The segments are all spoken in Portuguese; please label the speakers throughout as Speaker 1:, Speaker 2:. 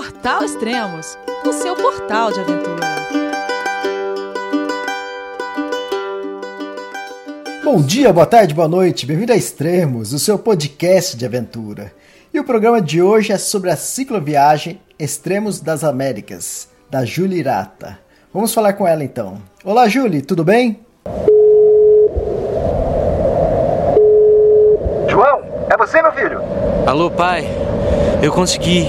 Speaker 1: Portal Extremos, o seu portal de aventura.
Speaker 2: Bom dia, boa tarde, boa noite, bem-vindo a Extremos, o seu podcast de aventura. E o programa de hoje é sobre a cicloviagem Extremos das Américas, da Julie Irata. Vamos falar com ela então. Olá, Julie, tudo bem?
Speaker 3: João, é você, meu filho?
Speaker 4: Alô, pai. Eu consegui.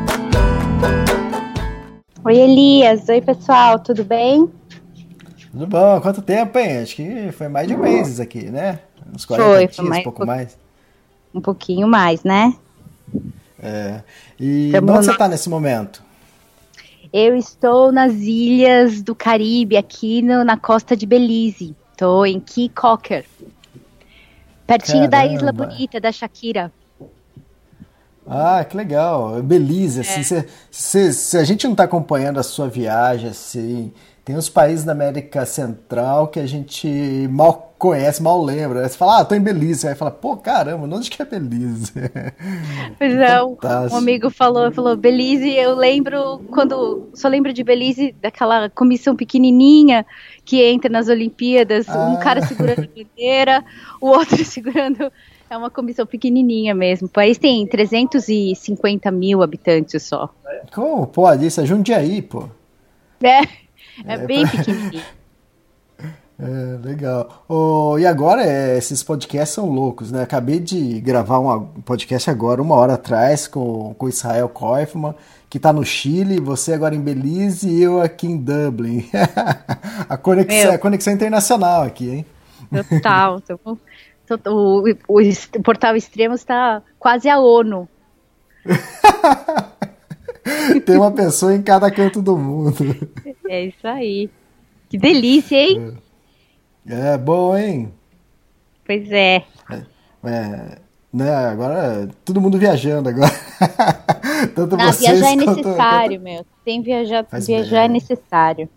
Speaker 5: Oi, Elias. Oi, pessoal. Tudo bem?
Speaker 2: Tudo bom? Quanto tempo, hein? Acho que foi mais de um mês aqui, né?
Speaker 5: Uns 40 foi, dias, mais, um pouco mais. Um pouquinho mais, né?
Speaker 2: É. E Tamo onde você está nesse momento?
Speaker 5: Eu estou nas ilhas do Caribe, aqui no, na costa de Belize. Estou em Key Cocker. Pertinho Caramba. da Isla Bonita, da Shakira.
Speaker 2: Ah, que legal. Belize, assim, é. se, se, se, a gente não está acompanhando a sua viagem, assim, tem uns países da América Central que a gente mal conhece, mal lembra. Você fala, ah, tô em Belize. Aí fala, pô, caramba, onde que é Belize?
Speaker 5: Pois é, um amigo falou, falou, Belize, eu lembro, quando, só lembro de Belize, daquela comissão pequenininha que entra nas Olimpíadas, ah. um cara segurando a bandeira, o outro segurando é uma comissão pequenininha mesmo. O país tem 350 mil habitantes só.
Speaker 2: Como pode? Isso é Jundiaí, pô.
Speaker 5: É, é, é bem pra... pequenininho.
Speaker 2: É, legal. Oh, e agora, é, esses podcasts são loucos, né? Acabei de gravar um podcast agora, uma hora atrás, com, com Israel Koifman, que está no Chile, você agora em Belize e eu aqui em Dublin. a, conexão, a conexão internacional aqui, hein?
Speaker 5: Total. O, o, o portal extremo está quase a ONU.
Speaker 2: Tem uma pessoa em cada canto do mundo.
Speaker 5: É isso aí. Que delícia, hein?
Speaker 2: É, é bom, hein?
Speaker 5: Pois é.
Speaker 2: é. é. né, agora todo mundo viajando agora.
Speaker 5: Tanto Não, vocês viajar é necessário, quanto... meu. Tem viajar, viajar é necessário.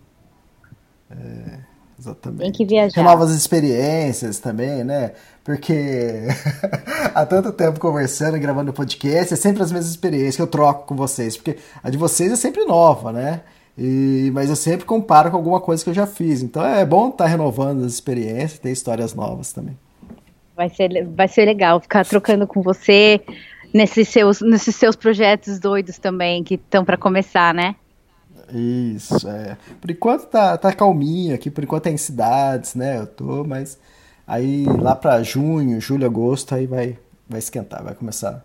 Speaker 2: É, exatamente.
Speaker 5: Tem que viajar.
Speaker 2: Novas experiências também, né? Porque há tanto tempo conversando e gravando podcast, é sempre as mesmas experiências que eu troco com vocês, porque a de vocês é sempre nova, né? E, mas eu sempre comparo com alguma coisa que eu já fiz. Então é bom estar tá renovando as experiências, ter histórias novas também.
Speaker 5: Vai ser, vai ser legal ficar trocando com você nesses seus, nesses seus projetos doidos também, que estão para começar, né?
Speaker 2: Isso, é. Por enquanto tá, tá calminho aqui, por enquanto é em cidades, né? Eu tô, mas Aí lá para junho, julho, agosto, aí vai, vai esquentar, vai começar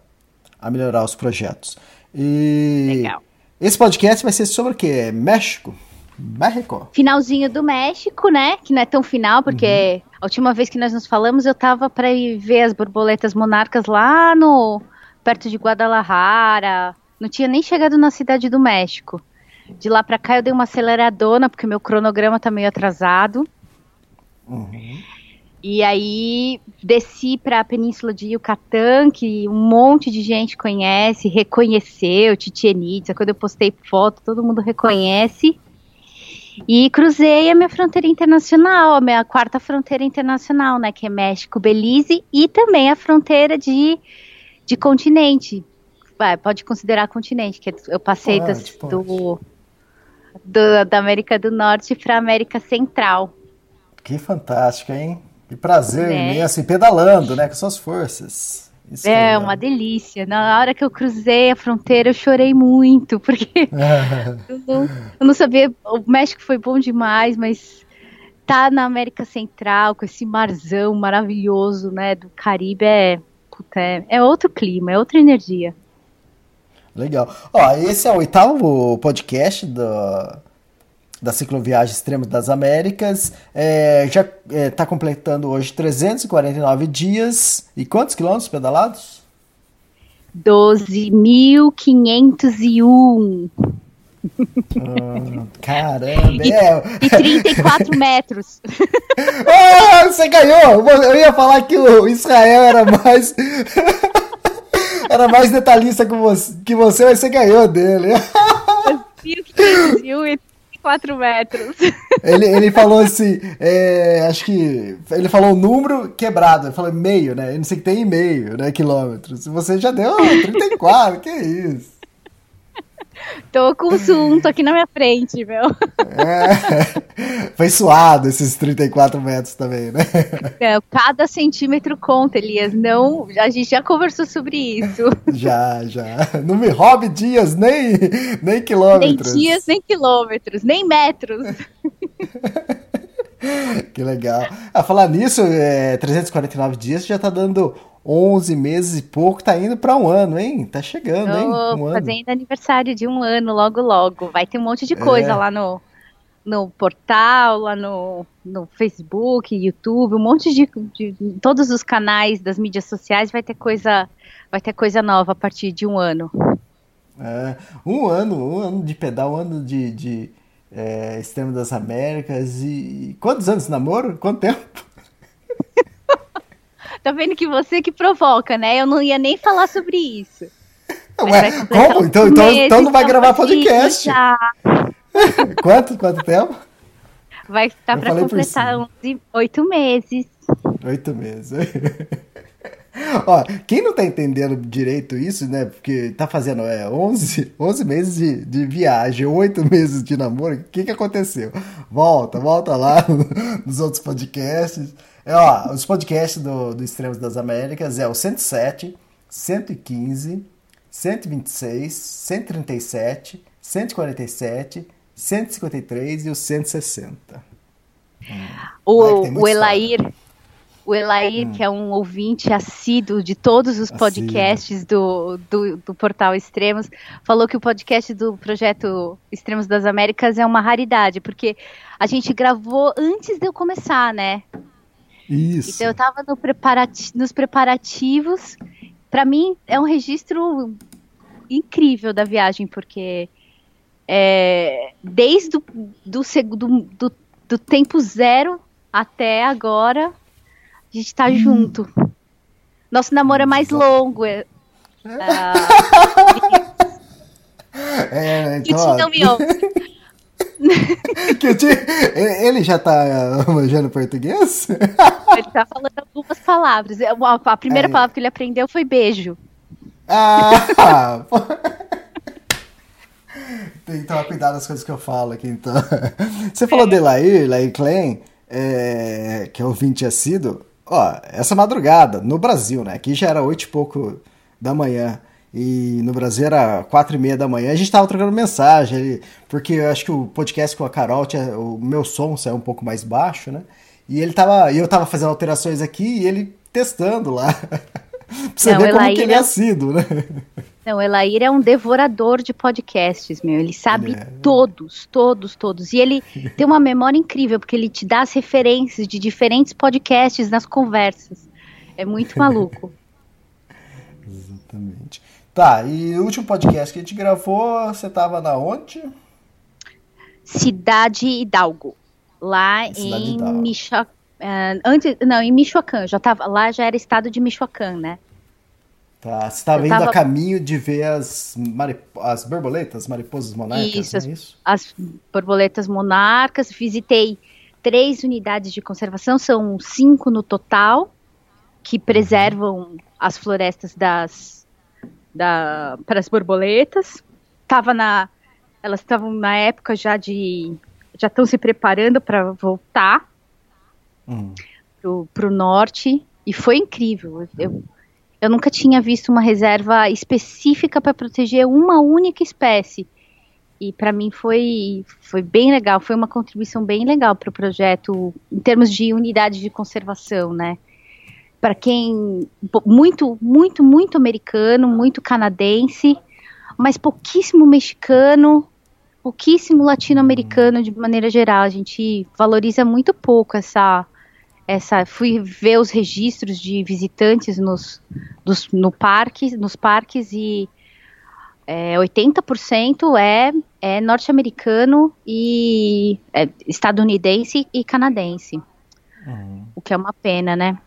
Speaker 2: a melhorar os projetos. E
Speaker 5: Legal.
Speaker 2: Esse podcast vai ser sobre o quê? México? México?
Speaker 5: Finalzinho do México, né? Que não é tão final, porque uhum. a última vez que nós nos falamos eu tava para ir ver as borboletas monarcas lá no perto de Guadalajara. Não tinha nem chegado na cidade do México. De lá para cá eu dei uma aceleradona porque meu cronograma tá meio atrasado. Uhum. E aí desci para a Península de Yucatán, que um monte de gente conhece, reconheceu, Chichen Itza. Quando eu postei foto, todo mundo reconhece. E cruzei a minha fronteira internacional, a minha quarta fronteira internacional, né, que é México, Belize, e também a fronteira de, de continente. Vai, pode considerar continente, que eu passei pode, das, pode. Do, do, da América do Norte para a América Central.
Speaker 2: Que fantástico, hein? Que prazer né? imenso, pedalando, né? Com suas forças.
Speaker 5: Isso é, é uma delícia. Na hora que eu cruzei a fronteira, eu chorei muito, porque eu, não, eu, não, sabia. O México foi bom demais, mas tá na América Central, com esse marzão maravilhoso, né? Do Caribe, é, puta, é, é outro clima, é outra energia.
Speaker 2: Legal. Ó, esse é o oitavo podcast do da cicloviagem Extremo das Américas. É, já está é, tá completando hoje 349 dias. E quantos quilômetros pedalados?
Speaker 5: 12.501.
Speaker 2: Ah, caramba, é.
Speaker 5: E 34 metros.
Speaker 2: Ah, você ganhou! Eu ia falar que o Israel era mais. era mais detalhista que você, que você, mas você ganhou dele.
Speaker 5: 4 metros.
Speaker 2: Ele, ele falou assim, é, acho que ele falou o número quebrado, ele falou meio, né? Eu não sei que tem meio, né? Quilômetros. Você já deu 34, que isso?
Speaker 5: Tô com o Zoom, tô aqui na minha frente, meu.
Speaker 2: É, foi suado esses 34 metros também, né?
Speaker 5: É, cada centímetro conta, Elias. Não, a gente já conversou sobre isso.
Speaker 2: Já, já. Não me roube dias, nem, nem quilômetros.
Speaker 5: Nem dias, nem quilômetros, nem metros.
Speaker 2: que legal. A falar nisso, é, 349 dias já tá dando 11 meses e pouco, tá indo para um ano, hein? Tá chegando, hein?
Speaker 5: Um fazendo ano. aniversário de um ano logo, logo. Vai ter um monte de coisa é. lá no, no portal, lá no, no Facebook, YouTube, um monte de, de, todos os canais das mídias sociais vai ter coisa, vai ter coisa nova a partir de um ano.
Speaker 2: É, um ano, um ano de pedal, um ano de, de é, Extremo das Américas e quantos anos de namoro? Quanto tempo?
Speaker 5: Tá vendo que você que provoca, né? Eu não ia nem falar sobre isso.
Speaker 2: Ué, como? Então, então, então não vai gravar podcast. Já. quanto? Quanto tempo?
Speaker 5: Vai estar para completar oito meses.
Speaker 2: Oito meses. Ó, quem não tá entendendo direito isso, né? Porque tá fazendo é, 11, 11 meses de, de viagem, 8 meses de namoro, o que que aconteceu? Volta, volta lá nos outros podcasts. É, ó, os podcasts do, do Extremos das Américas é o 107, 115, 126, 137, 147, 153 e o 160. Hum.
Speaker 5: O, o Elair, o Elair, hum. que é um ouvinte assíduo de todos os podcasts do, do, do, portal Extremos, falou que o podcast do projeto Extremos das Américas é uma raridade, porque a gente gravou antes de eu começar, né?
Speaker 2: Isso.
Speaker 5: Então eu estava no preparati nos preparativos. Para mim é um registro incrível da viagem, porque é, desde do, do, do, do, tempo zero até agora, a gente está hum. junto. Nosso namoro é mais longo. É, uh,
Speaker 2: é, então, não me ouve. que te... Ele já tá manjando português?
Speaker 5: Ele tá falando algumas palavras. É, a primeira é. palavra que ele aprendeu foi beijo.
Speaker 2: Ah! Tem que tomar cuidado nas coisas que eu falo aqui, então. Você falou é. de Lair, Lair Klein, é, que é ouvinte assíduo. Ó, essa madrugada, no Brasil, né? Aqui já era oito e pouco da manhã e no Brasil era quatro e meia da manhã, a gente tava trocando mensagem, porque eu acho que o podcast com a Carol, tinha, o meu som saiu um pouco mais baixo, né? E ele tava, eu tava fazendo alterações aqui e ele testando lá. pra você Não, ver como que ele é, assíduo, né?
Speaker 5: Não, Elair é um devorador de podcasts, meu. Ele sabe é. todos, todos, todos. E ele tem uma memória incrível, porque ele te dá as referências de diferentes podcasts nas conversas. É muito maluco.
Speaker 2: Exatamente. Tá, e o último podcast que a gente gravou, você tava na onde?
Speaker 5: Cidade Hidalgo. Lá Cidade em Michoacán. Uh, antes, não, em Michoacán. Já tava, lá já era estado de Michoacán, né?
Speaker 2: Tá, você estava indo tava... a caminho de ver as, marip... as borboletas, mariposas monarcas, isso,
Speaker 5: as,
Speaker 2: é isso?
Speaker 5: As borboletas monarcas, visitei três unidades de conservação, são cinco no total, que uhum. preservam as florestas das da, para as borboletas. Tava na, elas estavam na época já de, já estão se preparando para voltar hum. pro, pro norte e foi incrível. Eu, eu nunca tinha visto uma reserva específica para proteger uma única espécie. E para mim foi, foi bem legal, foi uma contribuição bem legal para o projeto em termos de unidade de conservação, né? Para quem muito, muito, muito americano, muito canadense, mas pouquíssimo mexicano, pouquíssimo latino-americano de maneira geral. A gente valoriza muito pouco essa essa fui ver os registros de visitantes nos dos, no parque, nos parques e é, 80% é é norte-americano e é, estadunidense e canadense.
Speaker 2: Uhum.
Speaker 5: O que é uma pena, né?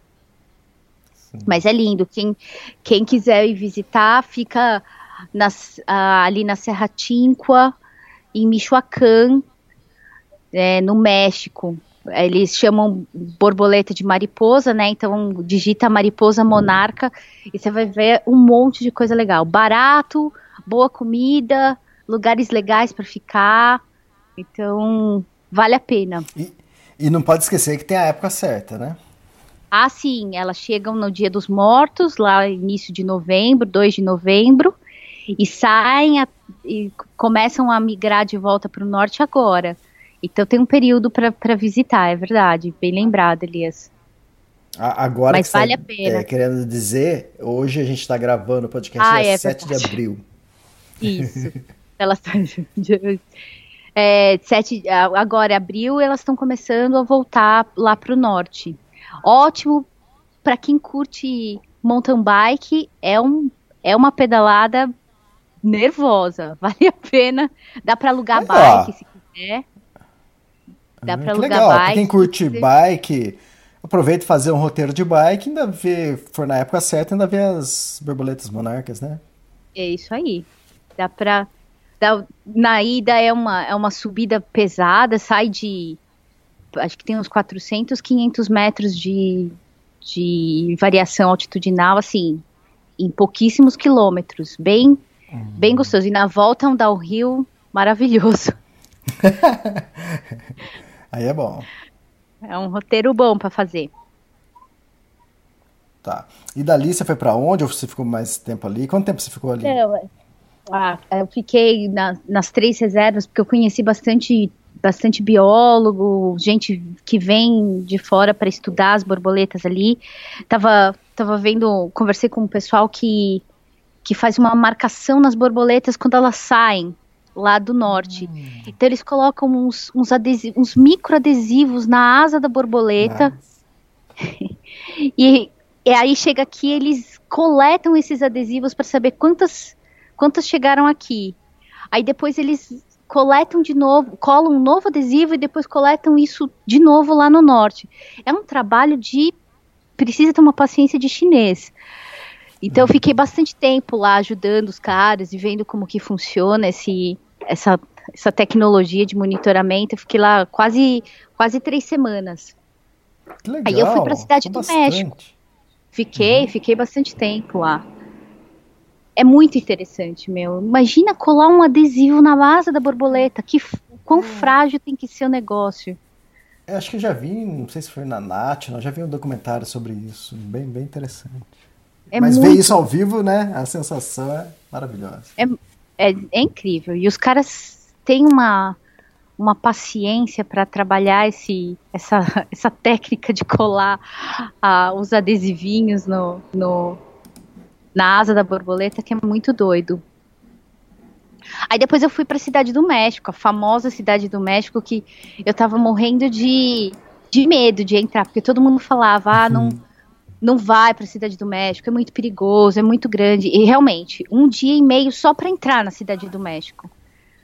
Speaker 5: Mas é lindo. Quem, quem quiser ir visitar, fica nas, ah, ali na Serra Tinqua, em Michoacán, é, no México. Eles chamam borboleta de mariposa, né? Então digita mariposa monarca e você vai ver um monte de coisa legal. Barato, boa comida, lugares legais para ficar. Então vale a pena.
Speaker 2: E, e não pode esquecer que tem a época certa, né?
Speaker 5: Ah, sim, elas chegam no Dia dos Mortos, lá início de novembro, 2 de novembro, e saem a, e começam a migrar de volta para o norte agora. Então tem um período para visitar, é verdade. Bem lembrado, Elias.
Speaker 2: Agora
Speaker 5: Mas
Speaker 2: que
Speaker 5: vale
Speaker 2: você-
Speaker 5: a pena.
Speaker 2: é, querendo dizer, hoje a gente está gravando o podcast
Speaker 5: Ah,
Speaker 2: dia
Speaker 5: é
Speaker 2: 7 de
Speaker 5: verdade.
Speaker 2: abril.
Speaker 5: Isso. elas é, sete, agora, abril, elas estão começando a voltar lá para o norte. Ótimo para quem curte mountain bike, é, um, é uma pedalada nervosa, vale a pena. Dá para alugar
Speaker 2: ó.
Speaker 5: bike se quiser. Dá para alugar
Speaker 2: legal. Pra
Speaker 5: bike.
Speaker 2: quem curte bike, aproveita e fazer um roteiro de bike, ainda vê, for na época certa, ainda vê as borboletas monarcas, né?
Speaker 5: É isso aí. Dá pra. dá- na ida é uma, é uma subida pesada, sai de. Acho que tem uns 400, 500 metros de, de variação altitudinal, assim, em pouquíssimos quilômetros. Bem, bem gostoso. E na volta é um downhill maravilhoso.
Speaker 2: Aí é bom.
Speaker 5: É um roteiro bom pra fazer.
Speaker 2: Tá. E dali você foi pra onde? Ou você ficou mais tempo ali? Quanto tempo você ficou ali?
Speaker 5: Eu, ah, eu fiquei na- nas três reservas porque eu conheci bastante, bastante biólogo, gente que vem de fora para estudar as borboletas ali. Tava, tava vendo, conversei com um pessoal que, que faz uma marcação nas borboletas quando elas saem lá do norte. Então eles colocam uns, uns microadesivos na asa da borboleta. E, e aí chega aqui, eles coletam esses adesivos para saber quantas, quantas chegaram aqui. Aí depois eles coletam de novo, colam um novo adesivo e depois coletam isso de novo lá no norte. É um trabalho de. Precisa ter uma paciência de chinês. Então eu fiquei bastante tempo lá ajudando os caras e vendo como que funciona esse, essa, essa tecnologia de monitoramento. Eu fiquei lá quase, quase três semanas.
Speaker 2: Que legal.
Speaker 5: Aí eu fui pra cidade
Speaker 2: Ficou
Speaker 5: do México.
Speaker 2: bastante.
Speaker 5: Fiquei, fiquei bastante tempo lá. É muito interessante, meu. Imagina colar um adesivo na asa da borboleta. Que quão frágil tem que ser o negócio.
Speaker 2: Eu acho que eu já vi, não sei se foi na Nath, já vi um documentário sobre isso. Bem, bem interessante.
Speaker 5: É
Speaker 2: Mas
Speaker 5: muito,
Speaker 2: ver isso ao vivo, né? A sensação é maravilhosa.
Speaker 5: é, é incrível. E os caras têm uma, uma paciência para trabalhar esse, essa, essa técnica de colar ah, os adesivinhos no, no, na asa da borboleta, que é muito doido. Aí depois eu fui para a Cidade do México, a famosa Cidade do México, que eu tava morrendo de, de medo de entrar, porque todo mundo falava, ah, não, não vai para a Cidade do México, é muito perigoso, é muito grande. E realmente, um dia e meio só para entrar na Cidade do México.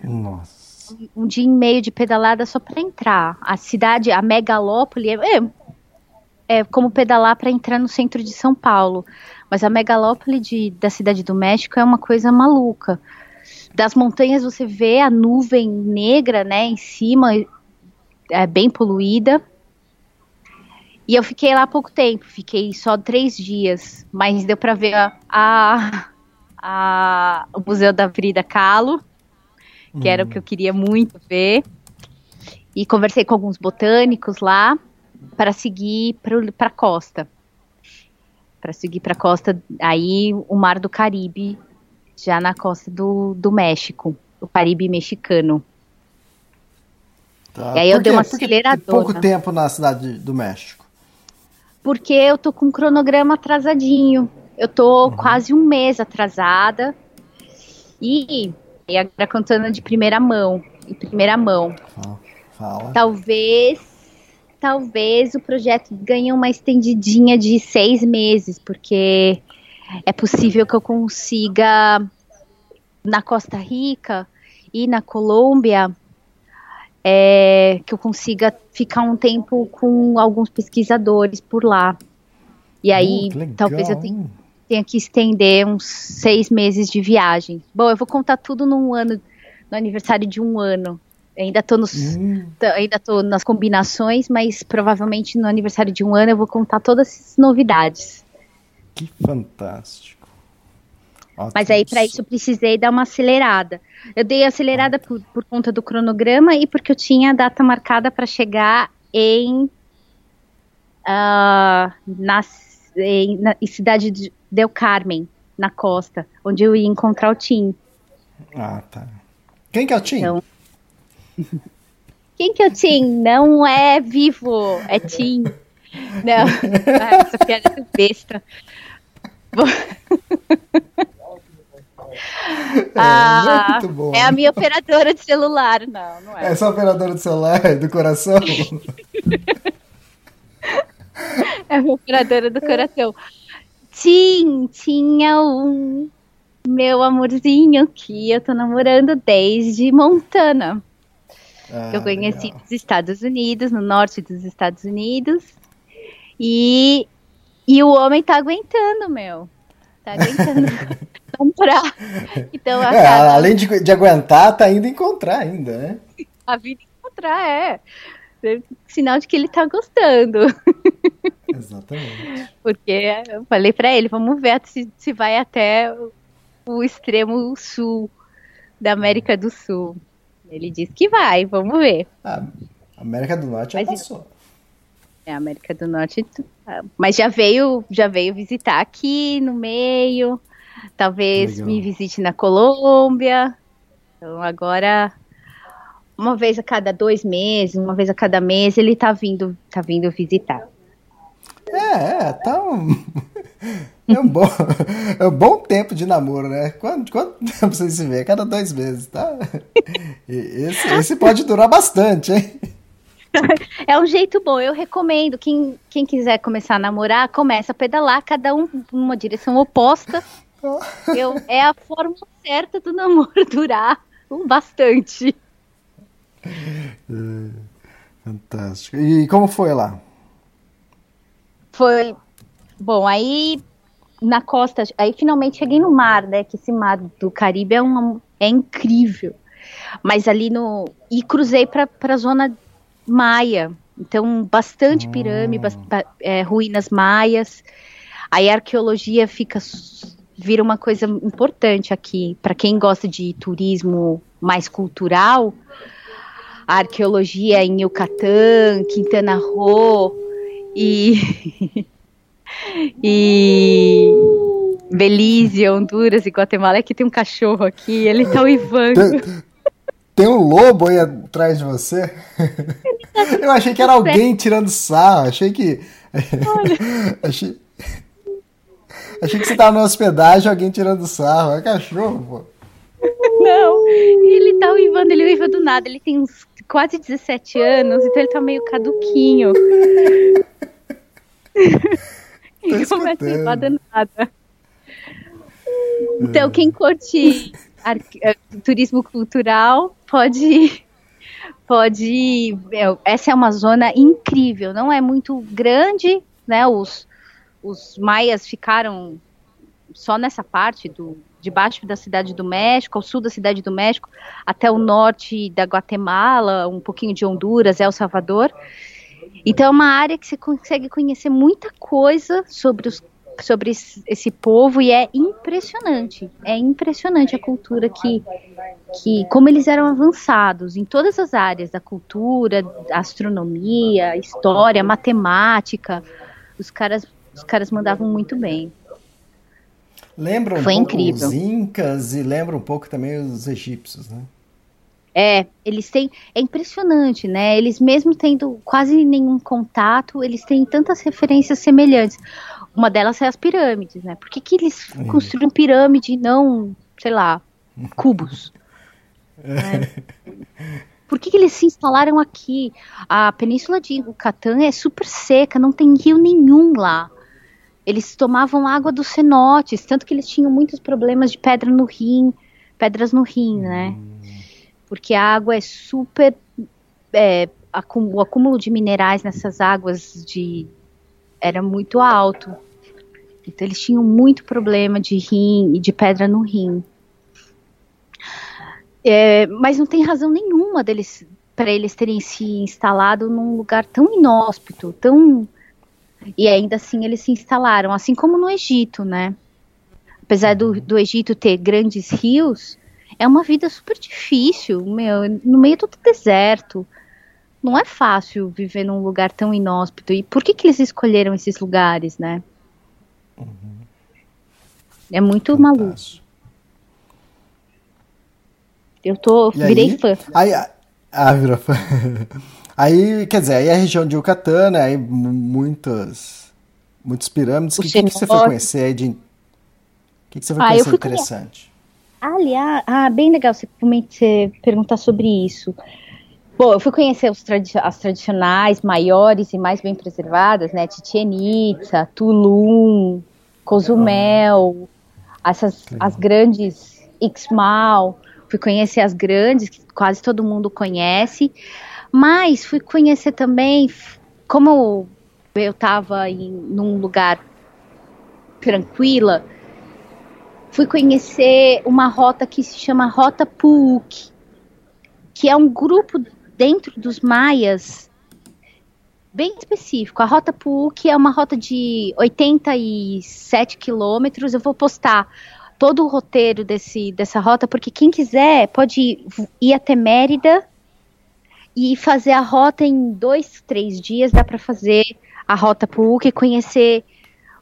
Speaker 2: Nossa.
Speaker 5: Um dia e meio de pedalada só para entrar. A cidade, a megalópole, é, é, é como pedalar para entrar no centro de São Paulo. Mas a megalópole de, da Cidade do México é uma coisa maluca. Das montanhas você vê a nuvem negra, né, em cima, é bem poluída. E eu fiquei lá há pouco tempo, fiquei só três dias, mas deu para ver a, a, a- o Museu da Frida Kahlo, que era o que eu queria muito ver. E conversei com alguns botânicos lá para seguir para a costa. Para seguir para a costa, aí o Mar do Caribe, já na costa do, do México, o Caribe mexicano.
Speaker 2: Tá.
Speaker 5: E aí eu dei uma
Speaker 2: Por
Speaker 5: aceleradona.
Speaker 2: pouco tempo na cidade do México.
Speaker 5: Porque eu tô com um cronograma atrasadinho. Eu tô quase um mês atrasada. E, e agora contando de primeira mão. Em primeira mão.
Speaker 2: Fala. Fala.
Speaker 5: Talvez, talvez o projeto ganhe uma estendidinha de seis meses, porque é possível que eu consiga na Costa Rica ir na Colômbia, é, que eu consiga ficar um tempo com alguns pesquisadores por lá. E aí,
Speaker 2: Hum,
Speaker 5: talvez eu tenha, tenha que estender uns seis meses de viagem. Bom, eu vou contar tudo num ano, no aniversário de um ano. Ainda tô, nos,
Speaker 2: Hum,
Speaker 5: ainda tô nas combinações, mas provavelmente no aniversário de um ano eu vou contar todas essas novidades.
Speaker 2: que fantástico.
Speaker 5: Mas aí, para isso, eu precisei dar uma acelerada. Eu dei acelerada por, por conta do cronograma e porque eu tinha a data marcada para chegar em, ah, na, em, na em cidade de Del Carmen, na costa, onde eu ia encontrar o Tim.
Speaker 2: Ah, tá. Quem que é o Tim?
Speaker 5: Então- Quem que é o Tim? Não é vivo, é Tim. Não, Ah, essa piada é besta. Bom. Ah,
Speaker 2: muito bom.
Speaker 5: é a minha operadora de celular, não, não é.
Speaker 2: Essa operadora do celular, do coração.
Speaker 5: É a minha operadora do coração. Tim, tinha um meu amorzinho que eu tô namorando desde Montana.
Speaker 2: Ah,
Speaker 5: eu conheci
Speaker 2: legal.
Speaker 5: nos Estados Unidos, no norte dos Estados Unidos. E, e o homem tá aguentando, meu. Tá aguentando comprar. Então,
Speaker 2: É,
Speaker 5: cada-
Speaker 2: além de, de aguentar, tá indo encontrar ainda, né?
Speaker 5: a vida encontrar, é. É Sinal de que ele tá gostando.
Speaker 2: Exatamente.
Speaker 5: Porque eu falei pra ele, vamos ver se, se vai até o extremo sul da América do Sul. Ele disse que vai, vamos ver.
Speaker 2: Ah, América do Norte já
Speaker 5: Mas
Speaker 2: passou.
Speaker 5: É, América do Norte, ah, mas já veio, já veio visitar aqui no meio. Talvez
Speaker 2: Legal.
Speaker 5: me visite na Colômbia. Então agora uma vez a cada dois meses, uma vez a cada mês ele tá vindo, tá vindo visitar.
Speaker 2: É, é, tá um... É um bom, é um bom tempo de namoro, né? Quanto, quanto tempo vocês se vê? Cada dois meses, tá? E Esse, esse pode durar bastante, hein?
Speaker 5: É um jeito bom, eu recomendo. Quem, quem quiser começar a namorar, começa a pedalar, cada um numa direção oposta. Eu, é a forma certa do namoro durar um bastante.
Speaker 2: Fantástico. E como foi lá?
Speaker 5: Foi. Bom, aí na costa, aí finalmente cheguei no mar, né? Que esse mar do Caribe é, uma, é incrível. Mas ali no. E cruzei para a zona maia. Então, bastante pirâmide, bas- ba- é, ruínas maias. Aí a arqueologia fica. vira uma coisa importante aqui. Para quem gosta de turismo mais cultural, a arqueologia em Yucatán, Quintana Roo e. e. Belize, Honduras e Guatemala. Aqui tem um cachorro aqui, ele tá uivando.
Speaker 2: Tem, tem um lobo aí atrás de você? Eu achei que era alguém tirando sarro. Achei que. achei... achei que você tava numa hospedagem alguém tirando sarro. É cachorro, pô.
Speaker 5: Não, ele tá uivando, ele uiva do nada. Ele tem uns quase 17 anos, então ele tá meio caduquinho. ele começa a do nada. Então, quem curte eh, turismo cultural pode. Pode. Essa é uma zona incrível, não é muito grande, né? Os, os maias ficaram só nessa parte do debaixo da cidade do México, ao sul da cidade do México, até o norte da Guatemala, um pouquinho de Honduras, El Salvador. Então é uma área que você consegue conhecer muita coisa sobre os sobre esse povo e é impressionante. É impressionante a cultura que que como eles eram avançados em todas as áreas da cultura, astronomia, história, matemática. Os caras os caras mandavam muito bem.
Speaker 2: Lembra um
Speaker 5: Foi
Speaker 2: pouco
Speaker 5: incrível.
Speaker 2: os incas e lembra um pouco também os egípcios, né?
Speaker 5: É, eles têm. É impressionante, né? Eles, mesmo tendo quase nenhum contato, eles têm tantas referências semelhantes. Uma delas é as pirâmides, né? Por que, que eles construíram pirâmide e não, sei lá, cubos? Né? Por que, que eles se instalaram aqui? A península de Yucatán é super seca, não tem rio nenhum lá. Eles tomavam água dos cenotes, tanto que eles tinham muitos problemas de pedra no rim, pedras no rim, né? Porque a água é super. É, o acúmulo de minerais nessas águas de era muito alto. Então eles tinham muito problema de rim e de pedra no rim. É, mas não tem razão nenhuma deles para eles terem se instalado num lugar tão inóspito, tão e ainda assim eles se instalaram, assim como no Egito, né? Apesar do, do Egito ter grandes rios, é uma vida super difícil, meu, no meio do deserto. Não é fácil viver num lugar tão inóspito. E por que, que eles escolheram esses lugares, né? Uhum. É muito Fantástico. maluco. Eu tô.
Speaker 2: E
Speaker 5: virei
Speaker 2: aí?
Speaker 5: fã.
Speaker 2: Aí, ah, virou fã. Aí, quer dizer, aí a região de Yucatán, né? Aí muitas, muitas pirâmides. O que, que, que, você foi conhecer aí de. O que, que você foi ah, conhecer interessante?
Speaker 5: Aliás, ah, bem legal você, você perguntar sobre isso. Bom, eu fui conhecer tradi as tradicionais, maiores e mais bem preservadas, né? Chichen Itza, Tulum, Cozumel, essas, as grandes Ixmal. Fui conhecer as grandes, que quase todo mundo conhece. Mas fui conhecer também, como eu estava em num lugar tranquila, fui conhecer uma rota que se chama Rota Puuk, que é um grupo dentro dos maias bem específico. A Rota Puuk é uma rota de 87 quilômetros. Eu vou postar todo o roteiro desse, dessa rota, porque quem quiser pode ir, ir até Mérida e fazer a rota em dois, três dias, dá para fazer a rota PUC e conhecer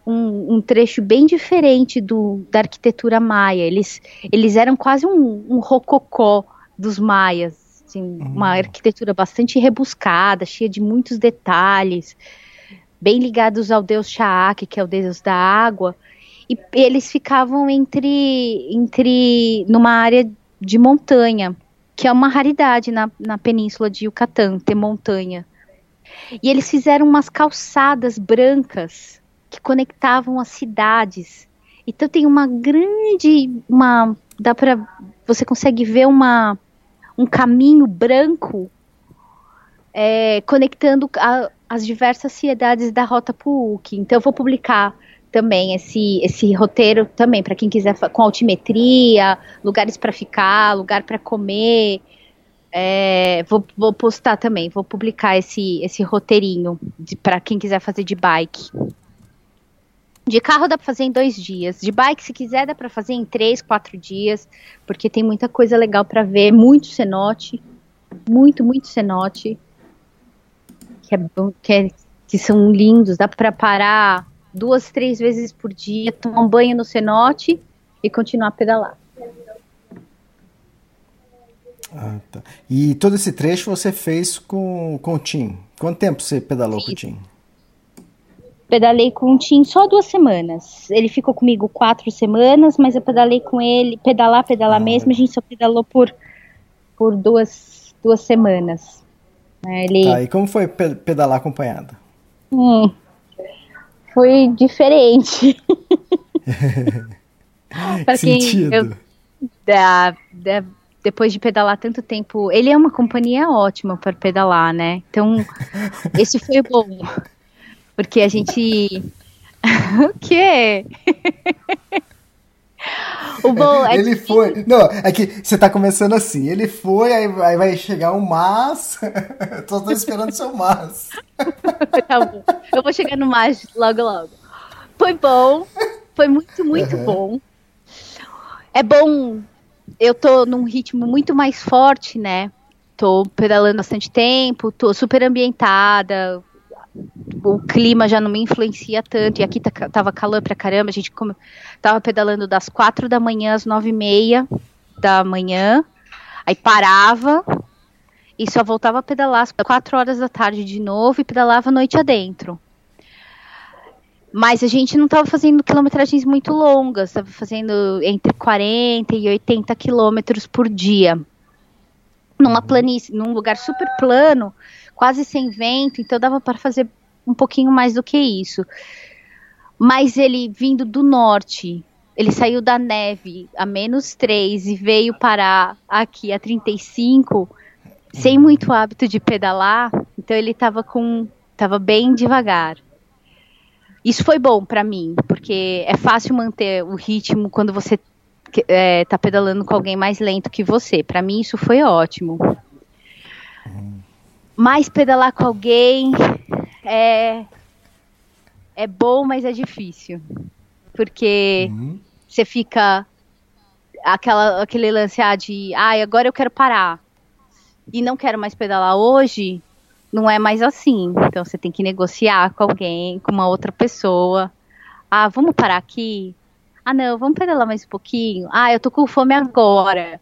Speaker 5: um, um, trecho bem diferente do, da arquitetura maia. Eles, eles eram quase um, um rococó dos maias, assim, uhum. uma arquitetura bastante rebuscada, cheia de muitos detalhes, bem ligados ao deus Shaak, que é o deus da água. E eles ficavam entre, entre numa área de montanha que é uma raridade na, na península de Yucatán, ter montanha. E eles fizeram umas calçadas brancas que conectavam as cidades. Então tem uma grande, uma dá para você consegue ver uma um caminho branco é, conectando a, as diversas cidades da Rota Puuc. Então eu vou publicar também esse, esse roteiro também para quem quiser com altimetria, lugares para ficar, lugar para comer. É, vou, vou postar também, vou publicar esse, esse roteirinho para quem quiser fazer de bike. De carro dá para fazer em dois dias. De bike, se quiser, dá para fazer em três, quatro dias, porque tem muita coisa legal para ver. Muito cenote, muito, muito cenote, que, é, que, é, que são lindos. Dá para parar duas, três vezes por dia, tomar um banho no cenote e continuar a pedalar.
Speaker 2: Ah, tá. E todo esse trecho você fez com, com o Tim? Quanto tempo você pedalou Fiz. com o Tim?
Speaker 5: Pedalei com o Tim só duas semanas. Ele ficou comigo quatro semanas, mas eu pedalei com ele, pedalar, pedalar ah, mesmo, a gente só pedalou por, por duas, duas semanas.
Speaker 2: Ele... Tá, e como foi pedalar acompanhada?
Speaker 5: Hum, foi diferente.
Speaker 2: para quem eu,
Speaker 5: da, da, depois de pedalar tanto tempo, ele é uma companhia ótima para pedalar, né? Então, esse foi bom. Porque a gente o quê?
Speaker 2: O bom é ele que... foi. Não, é que você tá começando assim. Ele foi, aí, aí vai chegar um mas. tô, tô esperando o seu mas.
Speaker 5: tá bom. Eu vou chegar no mas logo, logo. Foi bom. Foi muito, muito uhum. bom. É bom. Eu tô num ritmo muito mais forte, né? Tô pedalando bastante tempo, tô super ambientada, o clima já não me influencia tanto, e aqui tá, tava calor pra caramba, a gente como, tava pedalando das quatro da manhã às nove e meia da manhã, aí parava, e só voltava a pedalar às quatro horas da tarde de novo, e pedalava a noite adentro. Mas a gente não estava fazendo quilometragens muito longas, estava fazendo entre 40 e 80 quilômetros por dia. Numa planície, num lugar super plano, quase sem vento, então dava para fazer um pouquinho mais do que isso. Mas ele vindo do norte, ele saiu da neve a menos 3 e veio parar aqui a 35, sem muito hábito de pedalar, então ele estava com tava bem devagar. Isso foi bom para mim, porque é fácil manter o ritmo quando você é, tá pedalando com alguém mais lento que você. Para mim isso foi ótimo. Mas pedalar com alguém é é bom, mas é difícil. Porque uhum. você fica aquela, aquele lance ah, de ah, agora eu quero parar. E não quero mais pedalar hoje, não é mais assim. Então você tem que negociar com alguém, com uma outra pessoa. Ah, vamos parar aqui? Ah, não, vamos pedalar mais um pouquinho. Ah, eu tô com fome agora.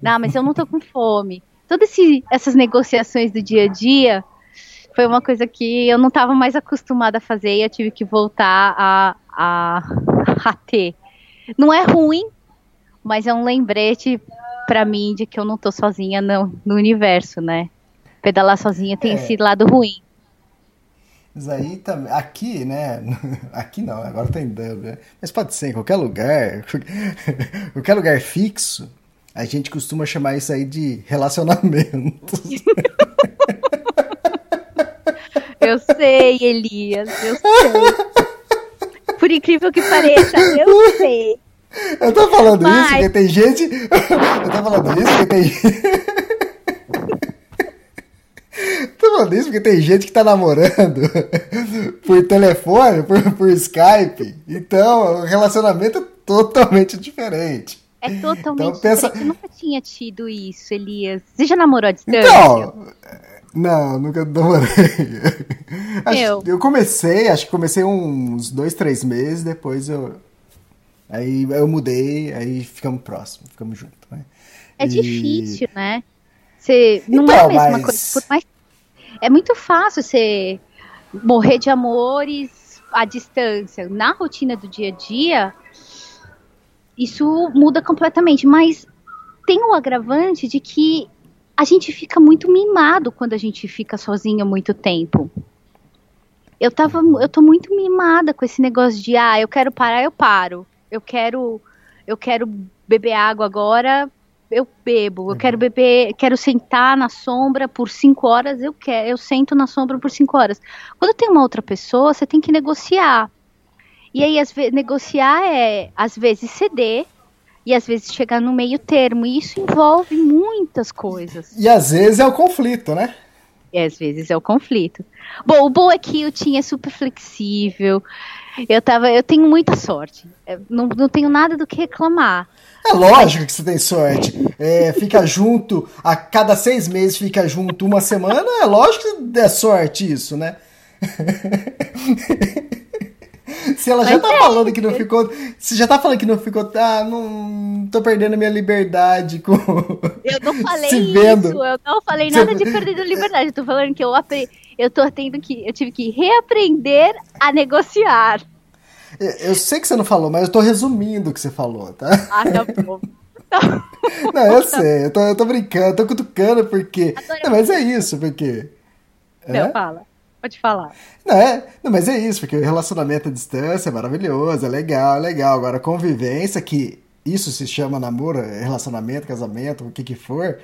Speaker 5: Não, mas eu não tô com fome. Todas essas negociações do dia a dia foi uma coisa que eu não estava mais acostumada a fazer e eu tive que voltar a, a, a ter. Não é ruim, mas é um lembrete para mim de que eu não tô sozinha no, no universo, né? pedalar sozinha tem é. esse lado ruim.
Speaker 2: Mas aí também, aqui, né? Aqui não, agora tá em Dublin, né? Mas pode ser em qualquer lugar, qualquer lugar fixo, a gente costuma chamar isso aí de relacionamentos.
Speaker 5: eu sei, Elias, eu sei. Por incrível que pareça, eu sei.
Speaker 2: Eu tô falando Mas... isso porque tem gente. Eu tô falando isso porque tem. Tô falando isso porque tem gente que tá namorando por telefone, por, por Skype. Então, o relacionamento é totalmente diferente.
Speaker 5: É totalmente então, pensa... diferente. Eu nunca tinha tido isso, Elias. Você já namorou à distância?
Speaker 2: Então, não, nunca namorei. eu. eu comecei, acho que comecei uns dois, três meses, depois eu. Aí eu mudei, aí ficamos próximos, ficamos juntos. Né?
Speaker 5: É e... difícil, né? Você não então, é a então, mesma mas... coisa. Por mais... É muito fácil você morrer de amores à distância. Na rotina do dia a dia, isso muda completamente. Mas tem o agravante de que a gente fica muito mimado quando a gente fica sozinha muito tempo. Eu tava, eu tô muito mimada com esse negócio de ah, eu quero parar, eu paro. Eu quero eu quero beber água agora, eu bebo. Eu quero uhum. beber, quero sentar na sombra por cinco horas, eu quero, eu sento na sombra por cinco horas. Quando tem uma outra pessoa, você tem que negociar. E aí, às vezes, negociar é, às vezes, ceder e às vezes chegar no meio termo. E isso envolve muitas coisas.
Speaker 2: E às vezes é o conflito, né?
Speaker 5: E às vezes é o conflito. Bom, o bom é que o Tim é super flexível. Eu, tava, eu tenho muita sorte. Eu não, não tenho nada do que reclamar.
Speaker 2: É lógico que você tem sorte. É, fica junto, a cada seis meses fica junto uma semana, é lógico que é sorte isso, né? Se ela já tá é. falando que não ficou. Se já tá falando que não ficou. Ah, não. tô perdendo a minha liberdade com.
Speaker 5: Eu não falei se vendo. isso. Eu não falei nada de perder a liberdade. Eu tô falando que eu, apre... eu tô tendo que. Eu tive que reaprender a negociar.
Speaker 2: Eu sei que você não falou, mas eu tô resumindo o que você falou, tá?
Speaker 5: Ah, tá bom.
Speaker 2: Não, eu sei, eu tô, eu tô brincando, tô cutucando porque. Não, mas é isso, porque.
Speaker 5: Não, é? fala. Pode falar.
Speaker 2: Não, é, não, mas é isso, porque o relacionamento à distância é maravilhoso, é legal, é legal. Agora, convivência, que isso se chama namoro, relacionamento, casamento, o que que for,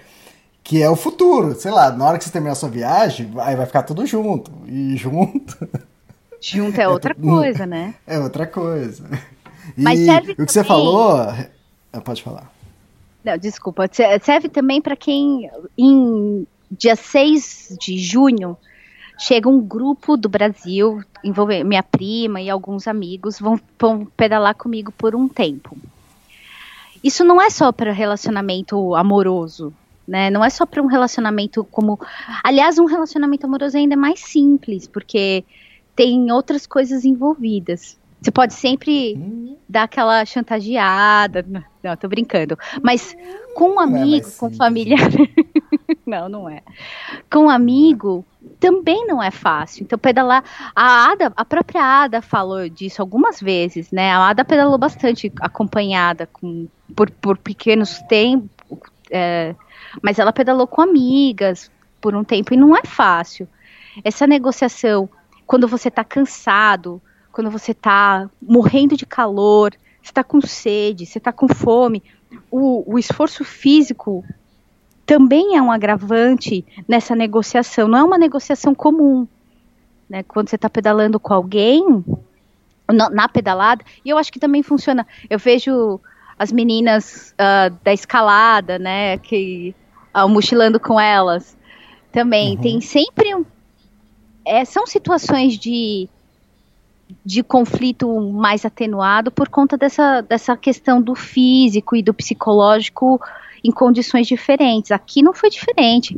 Speaker 2: que é o futuro. Sei lá, na hora que você terminar a sua viagem, aí vai ficar tudo junto. E junto.
Speaker 5: Junto é outra coisa, né?
Speaker 2: É outra coisa. E Mas serve o que também... você falou. Ah, pode falar.
Speaker 5: Não, desculpa. Serve também para quem, em dia 6 de junho, chega um grupo do Brasil, envolvendo minha prima e alguns amigos, vão, vão pedalar comigo por um tempo. Isso não é só para relacionamento amoroso, né? Não é só para um relacionamento como. Aliás, um relacionamento amoroso ainda é mais simples, porque tem outras coisas envolvidas. Você pode sempre hum. dar aquela chantageada. Não, tô brincando. Mas com um é amigo, com familiar. não, não é. Com um amigo também não é fácil. Então, pedalar. A Ada, a própria Ada falou disso algumas vezes, né? A Ada pedalou bastante acompanhada com, por, por pequenos tempos. É, mas ela pedalou com amigas por um tempo e não é fácil. Essa negociação quando você está cansado, quando você está morrendo de calor, você está com sede, você está com fome. O, o esforço físico também é um agravante nessa negociação. Não é uma negociação comum. Né? Quando você está pedalando com alguém, na, na, pedalada, e eu acho que também funciona. Eu vejo as meninas uh, da escalada, né, que uh, mochilando com elas, também uhum. tem sempre um, é, são situações de de conflito mais atenuado por conta dessa, dessa questão do físico e do psicológico em condições diferentes. Aqui não foi diferente.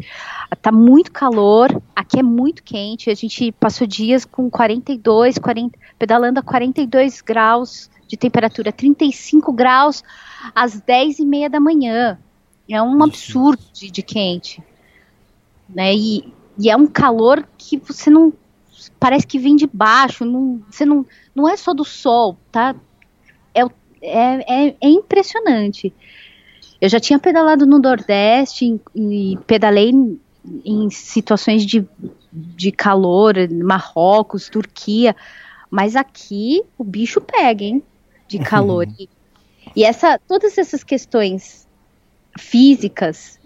Speaker 5: Tá muito calor, aqui é muito quente. A gente passou dias com 42, 40, pedalando a 42 graus de temperatura, 35 graus às 10 e meia da manhã. É um absurdo de, de quente. Né? E, e é um calor que você não parece que vem de baixo, não, você não, não é só do sol, tá? É, é, é, é impressionante. Eu já tinha pedalado no Nordeste e pedalei em, situações de, de calor, Marrocos, Turquia, mas aqui o bicho pega, hein? De calor. e, e essa, todas essas questões físicas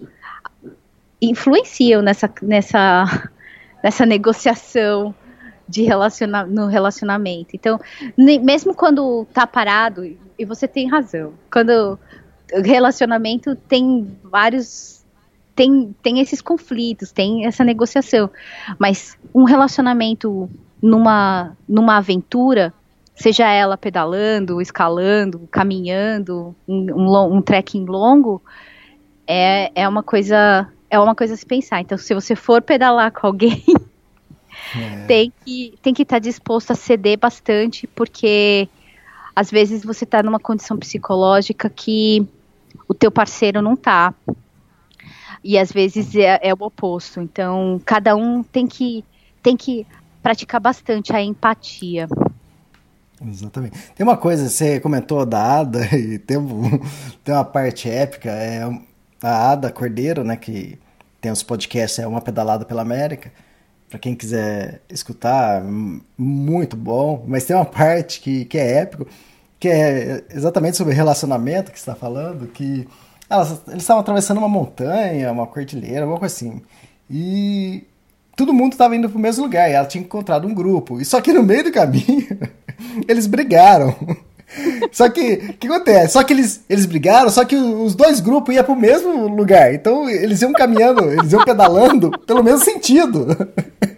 Speaker 5: influenciam nessa, nessa, nessa negociação de relaciona no relacionamento. Então, mesmo quando tá parado, e você tem razão, quando relacionamento tem vários tem, tem esses conflitos, tem essa negociação. Mas um relacionamento numa, numa aventura, seja ela pedalando, escalando, caminhando, um, um, um trekking longo, é, é uma coisa é uma coisa a se pensar. Então, se você for pedalar com alguém, é. tem que tem que estar tá disposto a ceder bastante, porque às vezes você está numa condição psicológica que o teu parceiro não tá. E às vezes é, é o oposto. Então, cada um tem que, tem que praticar bastante a empatia.
Speaker 2: Exatamente. Tem uma coisa, você comentou da Ada, e tem, tem uma parte épica, é a Ada Cordeiro, né, que tem os podcasts, é Uma Pedalada pela América, para quem quiser escutar, muito bom, mas tem uma parte que, que é épico, que é exatamente sobre relacionamento que está falando, que elas, eles estavam atravessando uma montanha, uma cordilheira, alguma coisa assim. E todo mundo estava indo para o mesmo lugar, e ela tinha encontrado um grupo. E só que no meio do caminho, eles brigaram. Só que, o que acontece? Só que eles, eles brigaram, só que os dois grupos iam para o mesmo lugar. Então eles iam caminhando, eles iam pedalando pelo mesmo sentido.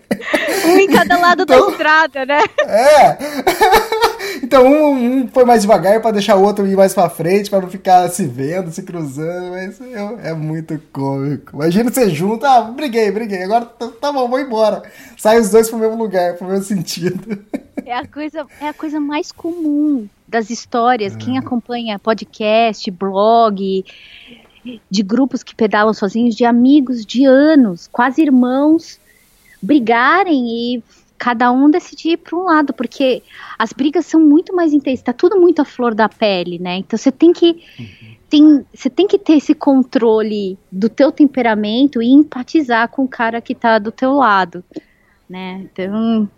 Speaker 5: Um em cada lado então, da estrada, né?
Speaker 2: É. Então um, um foi mais devagar para deixar o outro ir mais para frente, para não ficar se vendo, se cruzando. Mas é, é muito cômico. Imagina você junto, ah, briguei, briguei, agora tá, tá bom, vou embora. Sai os dois pro mesmo lugar, pro mesmo sentido.
Speaker 5: É a coisa, é a coisa mais comum das histórias. É. Quem acompanha podcast, blog, de grupos que pedalam sozinhos, de amigos de anos, quase irmãos, brigarem e cada um decidir ir para um lado, porque as brigas são muito mais intensas, está tudo muito à flor da pele, né? Então você tem que uhum. tem, você tem que ter esse controle do teu temperamento e empatizar com o cara que está do teu lado, né? Então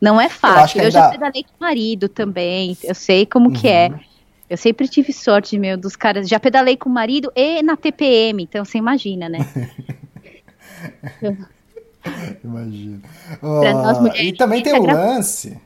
Speaker 5: não é fácil. Eu, eu já pedalei com o marido também, eu sei como uhum. que é. Uhum. Eu sempre tive sorte, meu, dos caras. Já pedalei com o marido e na TPM, então você imagina, né?
Speaker 2: Imagina. Oh, e também tem o lance.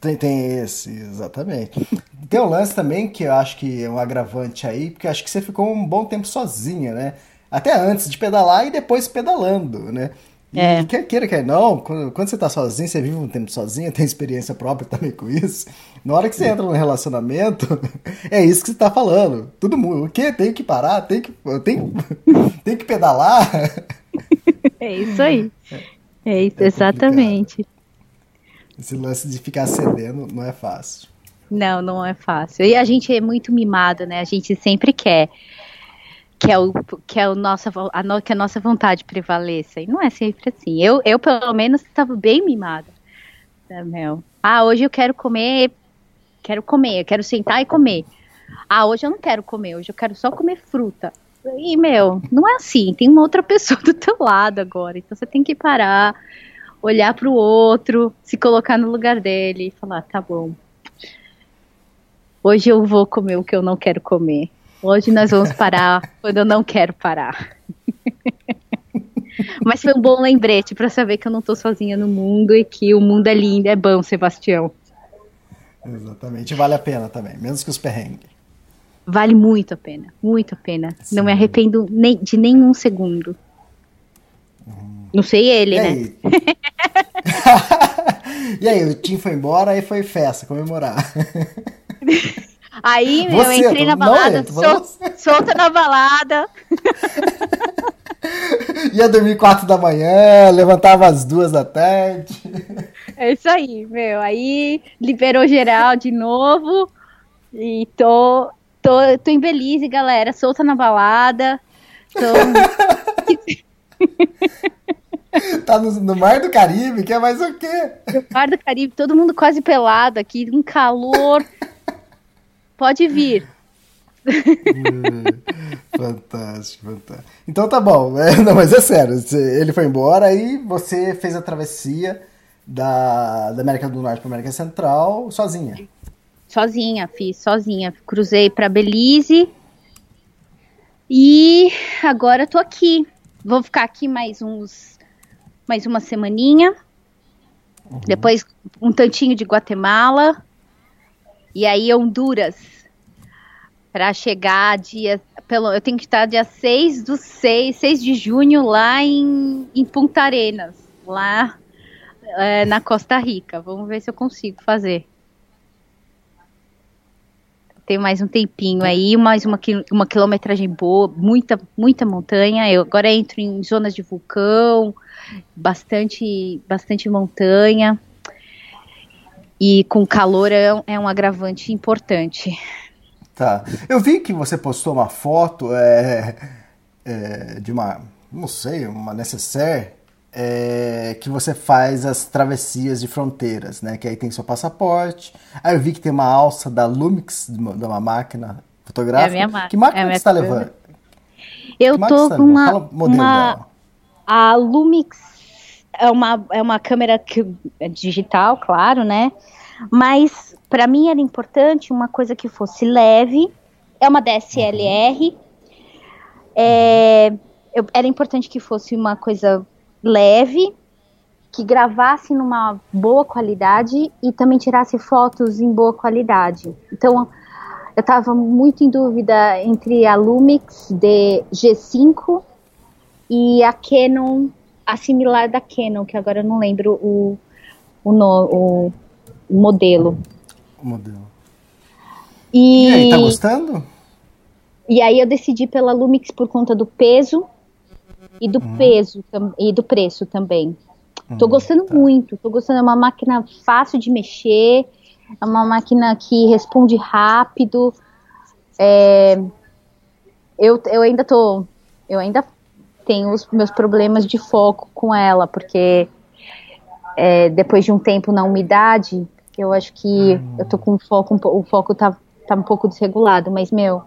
Speaker 2: Tem, tem esse, exatamente. Tem um lance também que eu acho que é um agravante aí, porque acho que você ficou um bom tempo sozinha, né? Até antes de pedalar e depois pedalando, né? E é. quer queira, quer não, quando, quando você tá sozinho, você vive um tempo sozinho, tem experiência própria também com isso. Na hora que você entra no relacionamento, é isso que você tá falando. Todo mundo, o quê? Tem que parar, tem que, tem, tem que pedalar.
Speaker 5: É isso aí. É isso, é exatamente.
Speaker 2: Esse lance de ficar cedendo não é fácil.
Speaker 5: Não, não é fácil. E a gente é muito mimado, né? A gente sempre quer que é o que é o nossa a, que a nossa vontade prevaleça. E não é sempre assim. Eu, eu pelo menos estava bem mimada. Né. Ah, hoje eu quero comer, quero comer, eu quero sentar e comer. Ah, hoje eu não quero comer, hoje eu quero só comer fruta. E, meu, não é assim. Tem uma outra pessoa do teu lado agora. Então você tem que parar, olhar para o outro, se colocar no lugar dele e falar: tá bom. Hoje eu vou comer o que eu não quero comer. Hoje nós vamos parar quando eu não quero parar. Mas foi um bom lembrete para saber que eu não tô sozinha no mundo e que o mundo é lindo, é bom, Sebastião.
Speaker 2: Exatamente, vale a pena também, menos que os perrengues.
Speaker 5: Vale muito a pena, muito a pena. Sim. Não me arrependo nem, de nenhum segundo. Uhum. Não sei ele, e né?
Speaker 2: E aí, o Tim foi embora, aí foi festa, comemorar.
Speaker 5: Aí, meu, eu entrei na balada, sol, solta na balada.
Speaker 2: Ia dormir quatro da manhã, levantava às duas da tarde.
Speaker 5: É isso aí, meu. Aí liberou geral de novo. E tô, tô, tô em Belize, galera. Solta na balada. Tô...
Speaker 2: tá no, no, Mar do Caribe, quer mais o quê?
Speaker 5: No Mar do Caribe, todo mundo quase pelado aqui, um calor. Pode vir.
Speaker 2: fantástico, fantástico. Então tá bom, é, não, mas é sério, ele foi embora e você fez a travessia da, da América do Norte para América Central sozinha.
Speaker 5: Sozinha, fiz sozinha. Cruzei para Belize e agora tô aqui. Vou ficar aqui mais uns, mais uma semaninha. Uhum. Depois um tantinho de Guatemala. E aí Honduras para chegar dia pelo eu tenho que estar dia 6 do 6, 6 de junho lá em, em Punta Arenas, lá é, na Costa Rica. Vamos ver se eu consigo fazer. Tem mais um tempinho aí, mais uma, uma quilometragem boa, muita, muita montanha. Eu agora entro em zonas de vulcão, bastante, bastante montanha. E com calor é, é um agravante importante.
Speaker 2: Tá. Eu vi que você postou uma foto é, é, de uma, não sei, uma necessaire é, que você faz as travessias de fronteiras, né? Que aí tem seu passaporte. Aí eu vi que tem uma alça da Lumix, de uma, máquina fotográfica. É a minha
Speaker 5: que máquina
Speaker 2: é
Speaker 5: você
Speaker 2: está levando?
Speaker 5: Eu que tô tá com uma, uma a Lumix é uma, é uma câmera que, é digital, claro, né? Mas para mim era importante uma coisa que fosse leve. É uma DSLR. É, eu, era importante que fosse uma coisa leve, que gravasse numa boa qualidade e também tirasse fotos em boa qualidade. Então, eu estava muito em dúvida entre a Lumix de G5 e a Canon, a similar da Canon, que agora eu não lembro o, o, no, o, modelo.
Speaker 2: O modelo. E, e aí, tá gostando?
Speaker 5: E aí eu decidi pela Lumix por conta do peso e do uhum. peso e do preço também. Uhum, tô gostando tá. muito, tô gostando, é uma máquina fácil de mexer, é uma máquina que responde rápido. É, eu, eu ainda tô, eu ainda tenho os meus problemas de foco com ela, porque é, depois de um tempo na umidade, eu acho que hum. eu tô com o foco, o foco tá, tá um pouco desregulado, mas meu,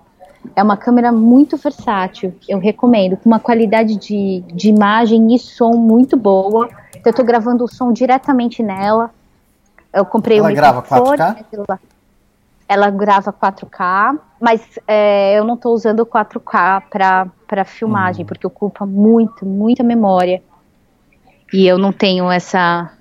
Speaker 5: é uma câmera muito versátil, eu recomendo, com uma qualidade de, de imagem e som muito boa. Então, eu tô gravando o som diretamente nela. Eu comprei
Speaker 2: ela
Speaker 5: um
Speaker 2: grava 4K?
Speaker 5: Ela grava 4K, mas é, eu não estou usando 4K para filmagem, hum. porque ocupa muito, muita memória. E eu não tenho essa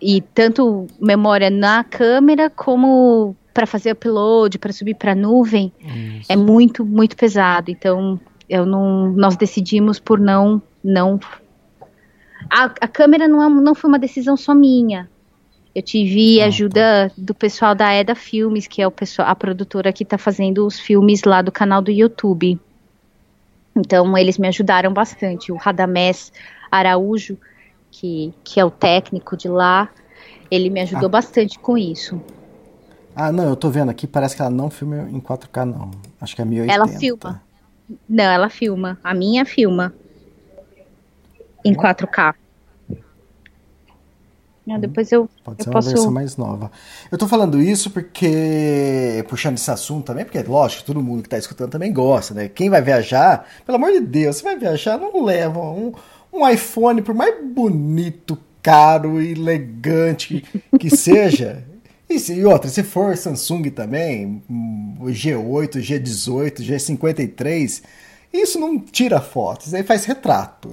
Speaker 5: e tanto memória na câmera como para fazer upload, para subir para a nuvem, Isso. é muito, muito pesado. Então, eu não, nós decidimos por não, não. A, a câmera não, é, não foi uma decisão só minha. Eu tive ah, ajuda tá. do pessoal da Eda Filmes, que é o pessoal, a produtora que está fazendo os filmes lá do canal do YouTube. Então, eles me ajudaram bastante. O Radamés Araújo, que, que é o técnico de lá, ele me ajudou ah. bastante com isso.
Speaker 2: Ah, não, eu tô vendo aqui, parece que ela não filma em 4K, não. Acho que é 1080.
Speaker 5: Ela filma. Não, ela filma. A minha filma em 4K. Não, hum, depois eu.
Speaker 2: Pode
Speaker 5: eu
Speaker 2: ser uma
Speaker 5: posso...
Speaker 2: versão mais nova. Eu tô falando isso porque. Puxando esse assunto também, porque lógico, todo mundo que tá escutando também gosta, né? Quem vai viajar, pelo amor de Deus, você vai viajar, não leva um, um iPhone, por mais bonito, caro e elegante que seja, E, se, e outra, se for Samsung também, o G8, G18, G53, isso não tira fotos, aí faz retrato.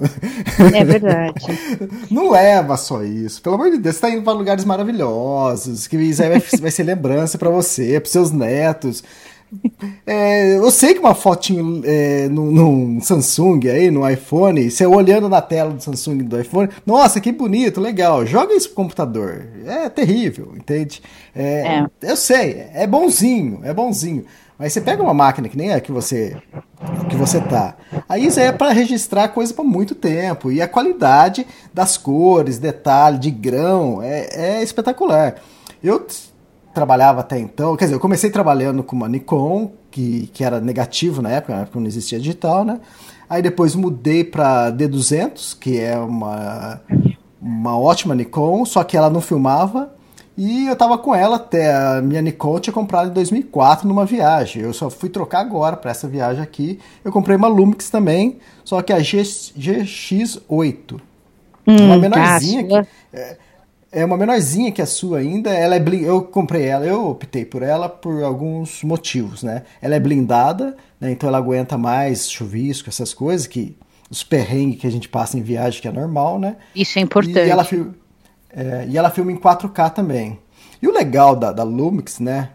Speaker 5: É verdade.
Speaker 2: não leva só isso. Pelo amor de Deus, você tá indo para lugares maravilhosos, que isso aí vai, vai ser lembrança para você, para seus netos. É, eu sei que uma fotinho é, num, Samsung aí, no iPhone, você olhando na tela do Samsung do iPhone, nossa, que bonito, legal, joga isso pro computador. É terrível, entende? É, é. Eu sei, é bonzinho, é bonzinho. Mas você pega uma máquina que nem a que você que você tá. Aí isso é para registrar coisa por muito tempo. E a qualidade das cores, detalhe, de grão, é, é espetacular. Eu trabalhava até então, quer dizer, eu comecei trabalhando com uma Nikon, que, que era negativo na época, na época não existia digital, né? Aí depois mudei para D200, que é uma, uma ótima Nikon, só que ela não filmava. E eu tava com ela até a minha Nikon tinha comprado em 2004 numa viagem. Eu só fui trocar agora para essa viagem aqui. Eu comprei uma Lumix também, só que a G, GX8. Hum, uma menorzinha que, é, é uma menorzinha que a sua ainda. Ela é eu comprei ela, eu optei por ela por alguns motivos, né? Ela é blindada, né? então ela aguenta mais chuvisco, essas coisas que os perrengues que a gente passa em viagem que é normal, né?
Speaker 5: Isso é importante.
Speaker 2: E ela, é, e ela filma em 4K também. E o legal da, da Lumix, né?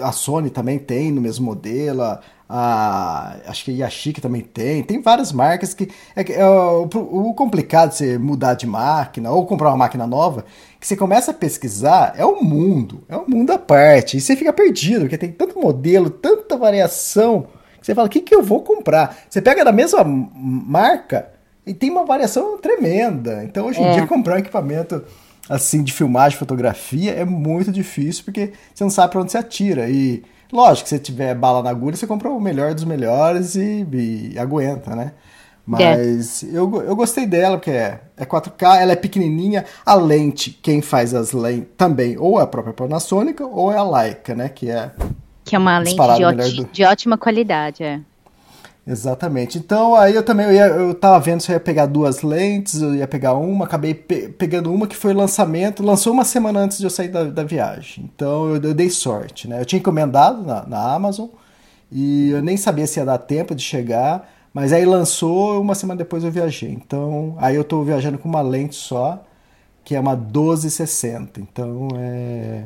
Speaker 2: A Sony também tem no mesmo modelo, a, acho que a Yashica também tem, tem várias marcas que. É, é, o, o, complicado de você mudar de máquina ou comprar uma máquina nova, que você começa a pesquisar, é um mundo, é um mundo à parte. E você fica perdido, porque tem tanto modelo, tanta variação, que você fala, o que, que eu vou comprar? Você pega da mesma marca e tem uma variação tremenda. Então hoje em é. dia comprar um equipamento assim de filmagem, fotografia é muito difícil, porque você não sabe para onde você atira. E Lógico que se tiver bala na agulha, você compra o melhor dos melhores e, e aguenta, né? Mas é. eu, eu gostei dela, porque é, é 4K, ela é pequenininha. A lente, quem faz as lentes também, ou é a própria Panasonic, ou é a Leica, né? Que é,
Speaker 5: que é uma lente de, do... de ótima qualidade, é.
Speaker 2: Exatamente. Então aí eu também eu, ia, eu tava vendo se eu ia pegar duas lentes, eu ia pegar uma, acabei pe pegando uma que foi lançamento, lançou uma semana antes de eu sair da, da viagem. Então eu, eu, dei sorte, né? Eu tinha encomendado na, na, Amazon e eu nem sabia se ia dar tempo de chegar, mas aí lançou, uma semana depois eu viajei. Então aí eu tô viajando com uma lente só, que é uma 1260. Então é.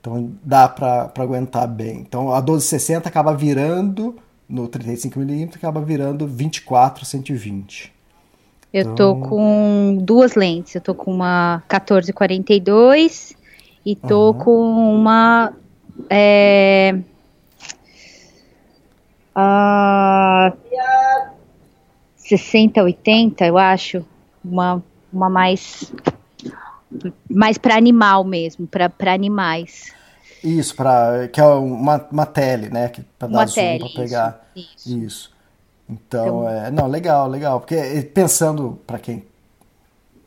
Speaker 2: Então dá para aguentar bem. Então a 1260 acaba virando no 35mm acaba virando 24 120.
Speaker 5: Eu então... tô com duas lentes. Eu tô com uma 1442 e tô uhum. com uma é, a 6080, eu acho, uma uma mais mais para animal mesmo, para animais.
Speaker 2: Isso, para que é uma, uma tele, né? Para dar zoom, para pegar. Isso. isso. Então, então, é, não, legal, legal. Porque pensando, para quem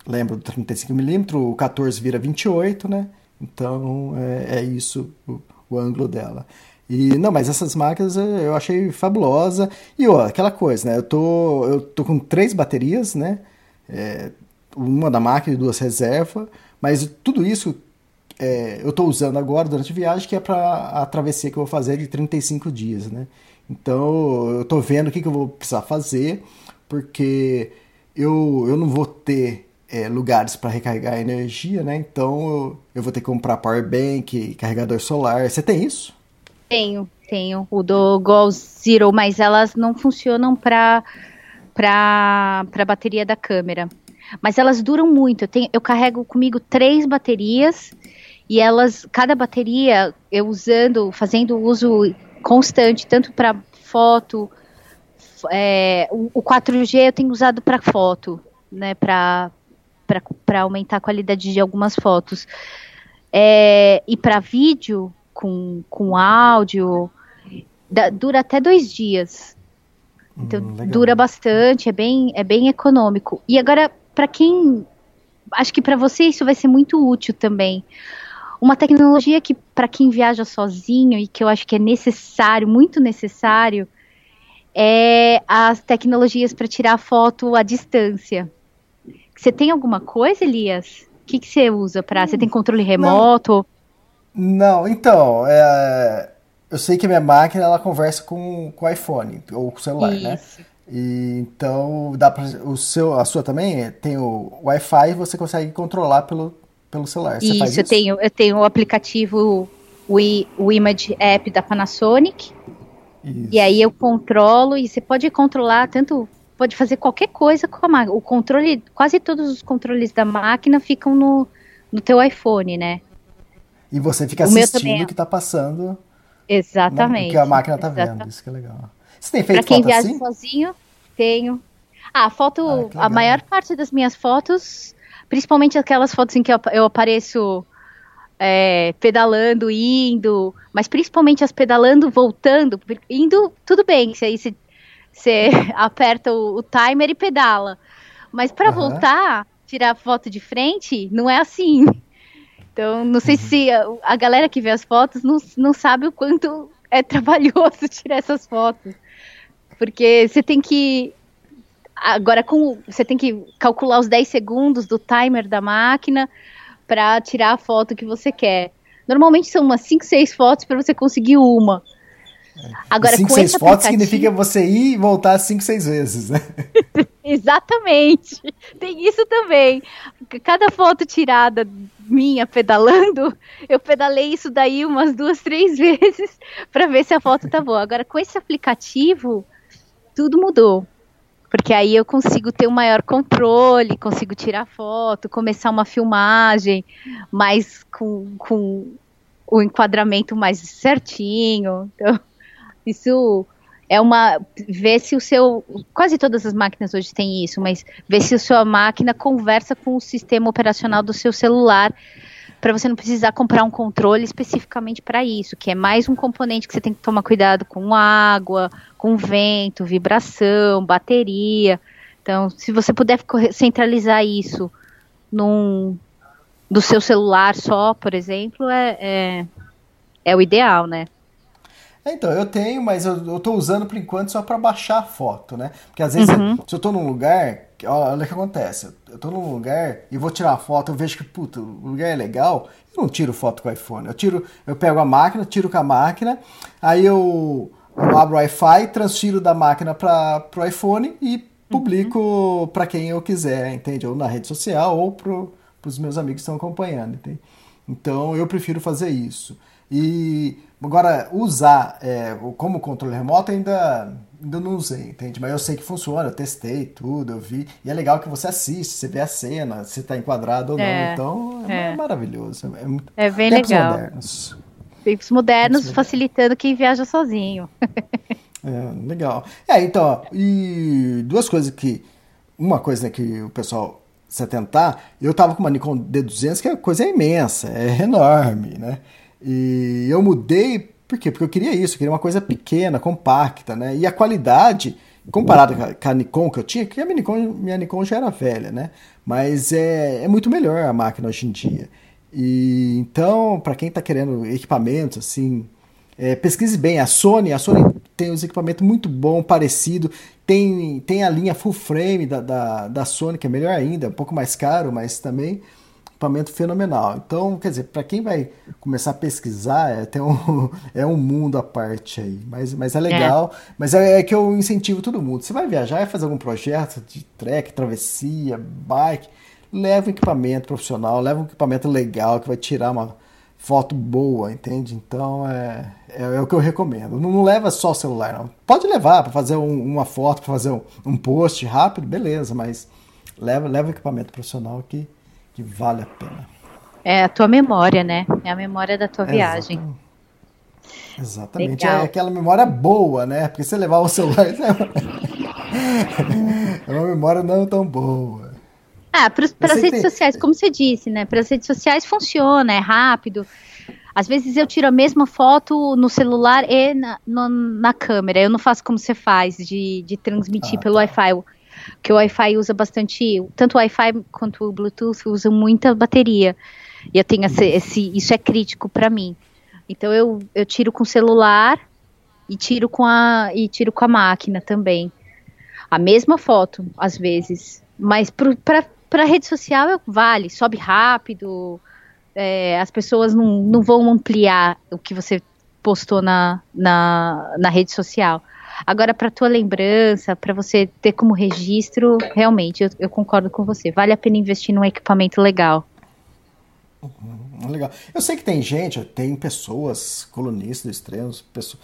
Speaker 2: lembra do 35mm, o 14 vira 28, né? Então, é, é isso o, o, ângulo dela. E, não, mas essas máquinas eh, eu achei fabulosa. E, ó, aquela coisa, né? Eu tô, eu tô com três baterias, né? É, uma da máquina e duas reserva. Mas tudo isso é, eu estou usando agora durante a viagem, que é para a travessia que eu vou fazer de 35 dias, né? Então eu estou vendo o que, que eu vou precisar fazer, porque eu, eu não vou ter é, lugares para recarregar energia, né? Então eu, eu vou ter que comprar power bank, carregador solar. Você tem isso?
Speaker 5: Tenho, tenho. O do Gol Zero, mas elas não funcionam para para a bateria da câmera. Mas elas duram muito. Eu, tenho, eu carrego comigo três baterias e elas, cada bateria, eu usando, fazendo uso constante, tanto para foto, é, o, o 4G eu tenho usado para foto, né, para aumentar a qualidade de algumas fotos. É, e para vídeo, com, com áudio, da, dura até dois dias. Então, hum, dura bastante, é bem, é bem econômico. E agora, para quem. Acho que para você isso vai ser muito útil também. Uma tecnologia que, para quem viaja sozinho e que eu acho que é necessário, muito necessário, é as tecnologias para tirar foto à distância. Você tem alguma coisa, Elias? O que, que você usa para? Você tem controle remoto?
Speaker 2: Não, então, é, eu sei que a minha máquina ela conversa com, com o iPhone ou com o celular, né?
Speaker 5: Isso.
Speaker 2: E, então dá pra, o seu, a sua também tem o Wi-Fi e você consegue controlar pelo, pelo celular. Você
Speaker 5: Isso, eu tenho, eu tenho o aplicativo, o, I- o Image App da Panasonic,
Speaker 2: Isso.
Speaker 5: e aí eu controlo, e você pode controlar tanto, pode fazer qualquer coisa com a máquina. O controle, quase todos os controles da máquina ficam no, no teu iPhone, né?
Speaker 2: E você fica
Speaker 5: O
Speaker 2: assistindo
Speaker 5: é.
Speaker 2: o que está passando, né,
Speaker 5: Exatamente.
Speaker 2: o que a máquina está vendo. Isso que é legal. Você tem
Speaker 5: Pra
Speaker 2: feito
Speaker 5: quem
Speaker 2: foto
Speaker 5: viaja
Speaker 2: assim?
Speaker 5: sozinho, tenho. Ah, foto,
Speaker 2: Ah,
Speaker 5: a maior parte das minhas fotos, principalmente aquelas fotos em que eu, eu apareço é, pedalando, indo, mas principalmente as pedalando, voltando, indo, tudo bem, se aí você, você aperta o, o timer e pedala. Mas para
Speaker 2: Aham.
Speaker 5: voltar, tirar foto de frente, não é assim. Então, não sei se a, a galera que vê as fotos não, não sabe o quanto é trabalhoso tirar essas fotos. Porque você tem que. Agora, com, você tem que calcular os 10 segundos do timer da máquina para tirar a foto que você quer. Normalmente são umas 5, 6 fotos para você conseguir uma. Agora,
Speaker 2: 5,
Speaker 5: com
Speaker 2: 6
Speaker 5: esse
Speaker 2: fotos
Speaker 5: aplicativo-
Speaker 2: significa você ir e voltar 5, 6 vezes, né?
Speaker 5: Exatamente. Tem isso também. Cada foto tirada minha pedalando, eu pedalei isso daí umas duas, três vezes para ver se a foto tá boa. Agora, com esse aplicativo, tudo mudou. Porque aí eu consigo ter um maior controle, consigo tirar foto, começar uma filmagem, mas com, com o enquadramento mais certinho. Então, isso é uma. Ver se o seu. Quase todas as máquinas hoje têm isso, mas ver se a sua máquina conversa com o sistema operacional do seu celular para você não precisar comprar um controle especificamente para isso, que é mais um componente que você tem que tomar cuidado com água, com vento, vibração, bateria. Então, se você puder centralizar isso num do seu celular só, por exemplo, é, é, é o ideal, né?
Speaker 2: É, Então, eu tenho, mas eu, eu tô usando por enquanto só para baixar a foto, né? Porque às vezes, se eu tô num lugar, olha o que acontece. Eu tô num lugar e vou tirar uma foto, eu vejo que, puta, o lugar é legal, eu não tiro foto com o iPhone. Eu tiro, eu pego a máquina, tiro com a máquina, aí eu, eu abro o Wi-Fi, transfiro da máquina para pro iPhone e publico para quem eu quiser, entende? Ou na rede social ou pro, pros meus amigos que estão acompanhando, entende? Então eu prefiro fazer isso. E agora, usar é, o- como controle remoto ainda, ainda não usei, entende? Mas eu sei que funciona, eu testei tudo, eu vi. E é legal que você assiste, você vê a cena, se está enquadrado ou não.
Speaker 5: É,
Speaker 2: então é,
Speaker 5: é.
Speaker 2: maravilhoso. É, muito,
Speaker 5: É bem
Speaker 2: tempos
Speaker 5: legal.
Speaker 2: modernos.
Speaker 5: Tempos modernos
Speaker 2: Tempos
Speaker 5: facilitando quem viaja sozinho.
Speaker 2: É, legal. É, então, e duas coisas que. Uma coisa né, que o pessoal se atentar, eu tava com uma Nikon D200 que é coisa imensa, é enorme, né? E eu mudei, por quê? Porque eu queria isso, eu queria uma coisa pequena, compacta, né? E a qualidade, comparada com a- Nikon que eu tinha, que a minha Nikon, minha Nikon já era velha, né? Mas é, é muito melhor a máquina hoje em dia. E então, para quem tá querendo equipamentos assim, é, pesquise bem, a Sony, a Sony tem os equipamentos muito bom, parecido, tem, tem a linha full frame da, da, da Sony, que é melhor ainda, um pouco mais caro, mas também equipamento fenomenal. Então, quer dizer, para quem vai começar a pesquisar, é, tem um, é um mundo à parte aí, mas, mas é legal, mas é, é que eu incentivo todo mundo. Você vai viajar, vai fazer algum projeto de trek, travessia, bike, leva um equipamento profissional, leva um equipamento legal que vai tirar uma foto boa, entende? Então é, é, é o que eu recomendo. Não, não leva só o celular, não. Pode levar para fazer um- uma foto, para fazer um, um post rápido, beleza, mas leva, leva um equipamento profissional que, que vale a pena.
Speaker 5: É a tua memória, né? É a memória da tua viagem.
Speaker 2: Exatamente. Exatamente.
Speaker 5: Legal.
Speaker 2: É aquela memória boa, né? Porque você levar o celular é uma memória não tão boa.
Speaker 5: Ah, para as redes
Speaker 2: tem-
Speaker 5: sociais, como você disse, né? Para as redes sociais funciona, é rápido. Às vezes eu tiro a mesma foto no celular e na, no- na câmera. Eu não faço como você faz, de, de transmitir
Speaker 2: Ah,
Speaker 5: pelo
Speaker 2: tá.
Speaker 5: Wi-Fi. Porque o Wi-Fi usa bastante. Tanto o Wi-Fi quanto o Bluetooth usam muita bateria. E eu tenho esse, esse- isso é crítico para mim. Então eu, eu tiro com o celular e tiro com a e tiro com a máquina também. A mesma foto, às vezes. Mas para rede social vale, sobe rápido, é, as pessoas não, não vão ampliar o que você postou na, na, na rede social. Agora, para tua lembrança, para você ter como registro, realmente, eu, eu, concordo com você. Vale a pena investir num equipamento legal.
Speaker 2: Uhum, legal. Eu sei que tem gente, tem pessoas, colunistas extremos, pessoas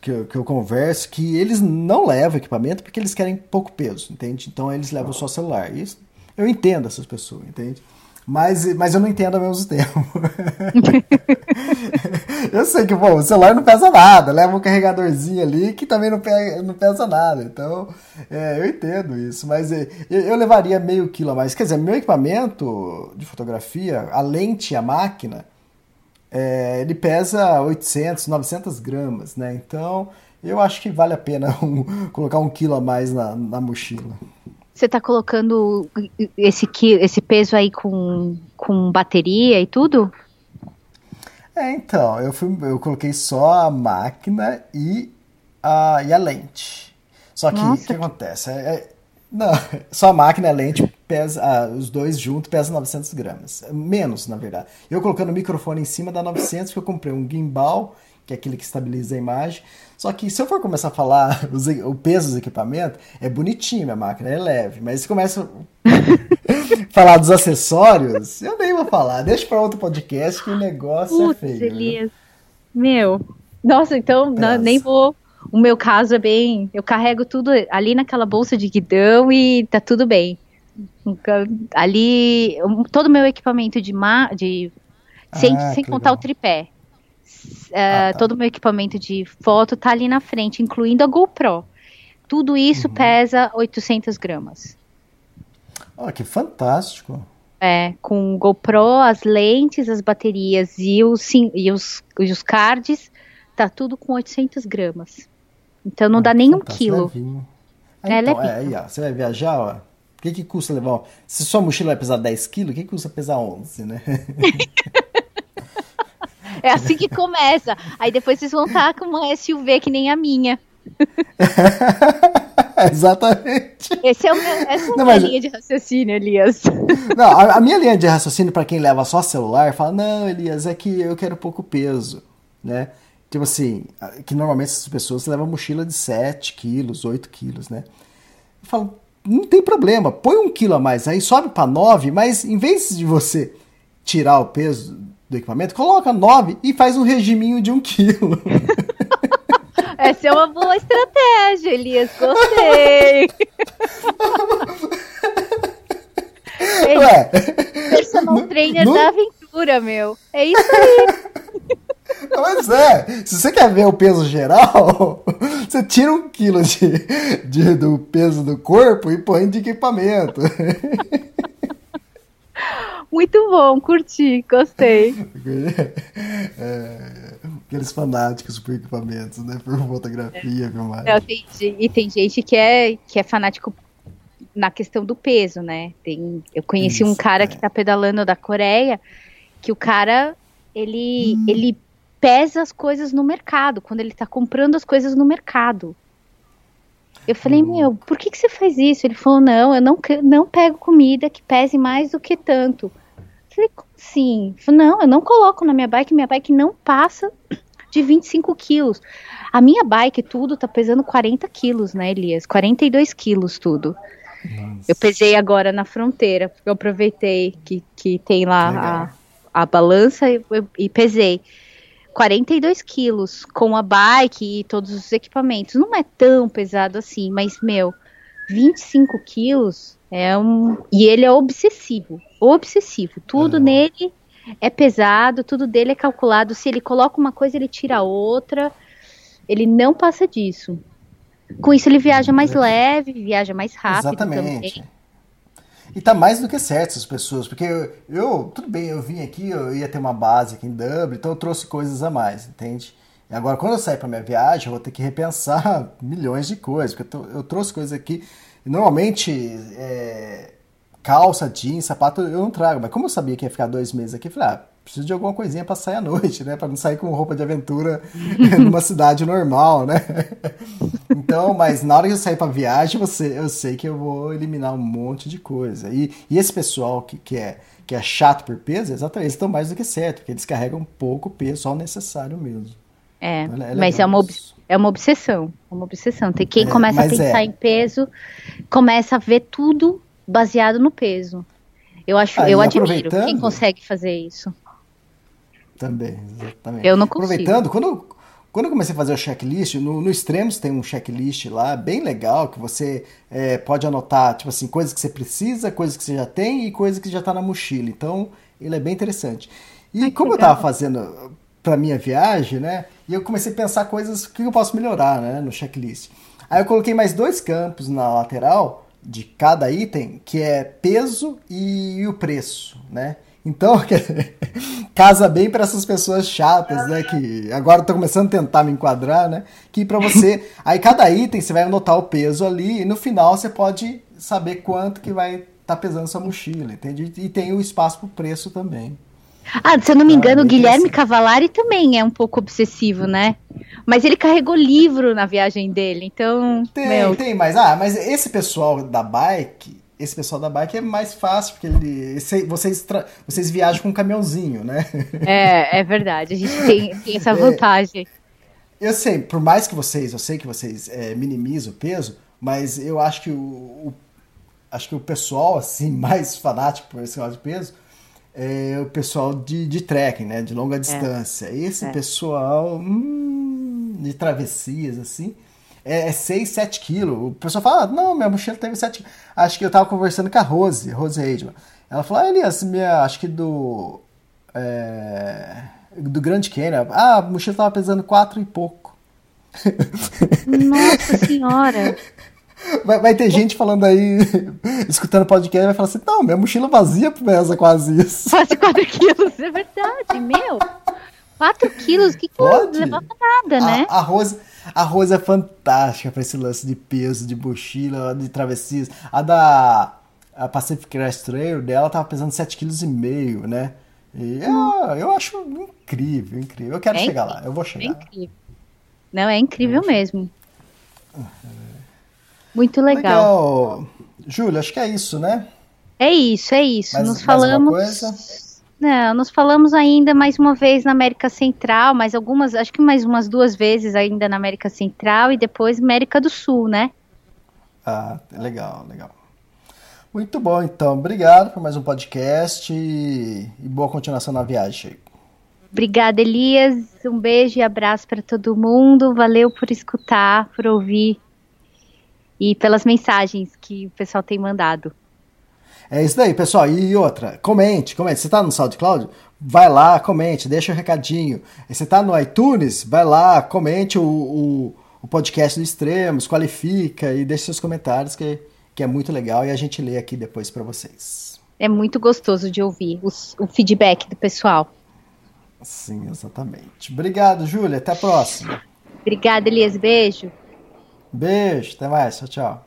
Speaker 2: que eu, que eu converso, que eles não levam equipamento porque eles querem pouco peso, entende? Então eles levam só celular. Isso, eu entendo essas pessoas, entende? Mas, mas eu não entendo ao mesmo tempo. eu sei que, pô, o celular não pesa nada, leva um carregadorzinho ali que também não, não pesa nada. Então, é, eu entendo isso, mas é, eu, eu, levaria meio quilo a mais. Quer dizer, meu equipamento de fotografia, a lente e a máquina, é, ele pesa 800, 900 gramas, né? Então, eu acho que vale a pena um, colocar um quilo a mais na, na mochila.
Speaker 5: Você tá colocando esse, esse peso aí com, com bateria e tudo?
Speaker 2: É, então, eu, fui, eu coloquei só a máquina e a, e a lente. Só que o que, acontece? É, é, não, só a máquina e a lente pesa, ah, os dois juntos pesam 900 gramas. Menos, na verdade. Eu colocando o microfone em cima dá 900, porque eu comprei um gimbal que é aquele que estabiliza a imagem. Só que se eu for começar a falar os, o peso dos equipamentos, é bonitinho a máquina, é leve. Mas se começa a falar dos acessórios, eu nem vou falar. Deixa para outro podcast que o negócio é Putz, é feio. Elias.
Speaker 5: Meu. Nossa, então não, nem vou. O meu caso é bem. Eu carrego tudo ali naquela bolsa de guidão e tá tudo bem. Ali, todo o meu equipamento de, ma, de sem, ah, sem contar legal. o tripé ah, tá. todo o meu equipamento de foto tá ali na frente, incluindo a GoPro. Tudo isso uhum. pesa 800 gramas.
Speaker 2: Oh, que fantástico!
Speaker 5: É, com GoPro, as lentes, as baterias e os, e os, e os cards, tá tudo com 800 gramas. Então não ah, dá nem um quilo.
Speaker 2: Ah, é, então, é, aí, ó, você vai viajar, ó. O que, que custa levar? Se sua mochila vai pesar 10 quilos, o que, que custa pesar 11, né?
Speaker 5: É assim que começa. Aí depois vocês vão estar com uma SUV que nem a minha.
Speaker 2: Exatamente.
Speaker 5: Esse é o meu, essa é a minha linha de raciocínio, Elias.
Speaker 2: Não, a, a minha linha de raciocínio para quem leva só celular fala: não, Elias, é que eu quero pouco peso, né? Tipo assim, que normalmente essas pessoas levam mochila de 7 quilos, 8 quilos, né? Eu falo, não tem problema, põe um quilo a mais aí, sobe para 9, mas em vez de você tirar o peso do equipamento, coloca 9 e faz um regiminho de 1 um quilo.
Speaker 5: Essa é uma boa estratégia, Elias. Gostei. Ei, Ué, personal trainer no... da aventura, meu. É isso aí.
Speaker 2: Mas é, se você quer ver o peso geral, você tira um quilo de, de, do peso do corpo e põe de equipamento.
Speaker 5: Muito bom, curti, gostei.
Speaker 2: É, aqueles fanáticos por equipamentos, né? Por fotografia, filmagem.
Speaker 5: Não, tem, e tem gente que é, que é fanático na questão do peso, né? Tem, eu conheci Isso, um cara é. que tá pedalando da Coreia, que o cara, ele, hum. ele pesa as coisas no mercado, quando ele tá comprando as coisas no mercado. Eu falei, hum. meu, por que, que você faz isso? Ele falou, não, eu não, não pego comida que pese mais do que tanto. Falei, como assim? Falei, não, eu não coloco na minha bike, minha bike não passa de 25 quilos. A minha bike, tudo, tá pesando 40 quilos, né, Elias? 42 quilos tudo. Nossa. Eu pesei agora na fronteira, porque eu aproveitei que, que tem lá a, a balança e, e pesei. 42 quilos com a bike e todos os equipamentos. Não é tão pesado assim, mas, meu, 25 quilos é um e ele é obsessivo, obsessivo. Tudo nele é pesado, tudo dele é calculado. Se ele coloca uma coisa, ele tira outra. Ele não passa disso. Com isso, ele viaja mais leve, viaja mais rápido Exatamente. também.
Speaker 2: E tá mais do que certo essas pessoas, porque eu, eu, tudo bem, eu vim aqui, eu ia ter uma base aqui em Dublin, então eu trouxe coisas a mais, entende? E agora, quando eu sair para minha viagem, eu vou ter que repensar milhões de coisas, porque eu, eu trouxe coisas aqui Normalmente, é, calça, jeans, sapato eu não trago, mas como eu sabia que ia ficar dois meses aqui, eu falei, ah, preciso de alguma coisinha para sair à noite, né? Para não sair com roupa de aventura numa cidade normal, né? Então, mas na hora que eu sair para viagem, você, eu sei que eu vou eliminar um monte de coisa. E, e esse pessoal que, que, é, que é chato por peso, exatamente, eles estão mais do que certo, porque eles carregam pouco peso, só o necessário mesmo.
Speaker 5: É, é mas é uma, é uma obsessão, é uma obsessão. Tem quem é, começa a pensar é. em peso, começa a ver tudo baseado no peso. Eu acho, ah, eu admiro quem consegue fazer isso.
Speaker 2: Também, exatamente.
Speaker 5: Eu não consigo.
Speaker 2: Aproveitando, quando, quando eu comecei a fazer o checklist, no, no Extremos tem um checklist lá bem legal que você é, pode anotar, tipo assim, coisas que você precisa, coisas que você já tem e coisas que já está na mochila. Então, ele é bem interessante. E Ai, como eu estava fazendo para minha viagem, né, e eu comecei a pensar coisas que eu posso melhorar, né, no checklist. Aí eu coloquei mais dois campos na lateral de cada item, que é peso e, e o preço, né? Então, casa bem para essas pessoas chatas, né? Que agora estou começando a tentar me enquadrar, né? Que para você, aí cada item você vai anotar o peso ali e no final você pode saber quanto que vai estar tá pesando sua mochila, entende? E tem o espaço para o preço também.
Speaker 5: Ah, se eu não me engano, o Guilherme Cavalari também é um pouco obsessivo, né? Mas ele carregou livro na viagem dele, então.
Speaker 2: Tem, meu... tem, mas ah, mas esse pessoal da bike, esse pessoal da bike é mais fácil, porque ele, vocês, tra, vocês viajam com um caminhãozinho, né?
Speaker 5: É, é verdade. A gente tem, tem essa é. vantagem.
Speaker 2: É, eu sei, por mais que vocês, eu sei que vocês é, minimizam o peso, mas eu acho que o, o, acho que o pessoal assim mais fanático por esse negócio de peso é o pessoal de, de trekking, né, de longa é. distância. Esse é. pessoal hum, de travessias assim, é, 6, é 7 quilos. O pessoal fala, ah, não, minha mochila teve 7 quilos. Acho que eu tava conversando com a Rose, Rose Reidman. Ela falou, ah, Elias, minha, acho que do. É, do Grande Canyon. Ah, a mochila tava pesando 4 e pouco.
Speaker 5: Nossa senhora!
Speaker 2: Vai, vai, ter gente falando aí, escutando podcast, vai falar assim: não, minha mochila vazia pesa quase isso.
Speaker 5: Quase 4 quilos, é verdade, meu. 4 quilos, que, que não levanta nada, né?
Speaker 2: A, a, Rose, a Rose é fantástica para esse lance de peso, de mochila, de travessias. A da a Pacific Crest Trail dela tava pesando 7,5 kg, né? E eu, eu acho incrível, incrível. Eu quero é chegar incrível, lá, eu vou chegar. É
Speaker 5: incrível. Não, é incrível mesmo. Muito legal. Legal.
Speaker 2: Júlia, acho que é isso, né?
Speaker 5: É isso, é isso. Mais, Nos falamos. Não, nos falamos ainda mais uma vez na América Central, mais algumas, acho que mais umas duas vezes ainda na América Central e depois América do Sul, né?
Speaker 2: Ah, legal, legal. Muito bom, então. Obrigado por mais um podcast e, e boa continuação na viagem.
Speaker 5: Obrigada, Elias. Um beijo e abraço para todo mundo. Valeu por escutar, por ouvir e pelas mensagens que o pessoal tem mandado.
Speaker 2: É isso daí, pessoal. E outra, comente, comente. Você tá no SoundCloud? Vai lá, comente, deixa o um recadinho. Você tá no iTunes? Vai lá, comente o, o, o podcast do Extremos, qualifica e deixe seus comentários, que, que é muito legal e a gente lê aqui depois para vocês.
Speaker 5: É muito gostoso de ouvir os, o feedback do pessoal.
Speaker 2: Sim, exatamente. Obrigado, Júlia. Até a próxima.
Speaker 5: Obrigada, Elias. Beijo.
Speaker 2: Beijo. Até mais. Tchau, tchau.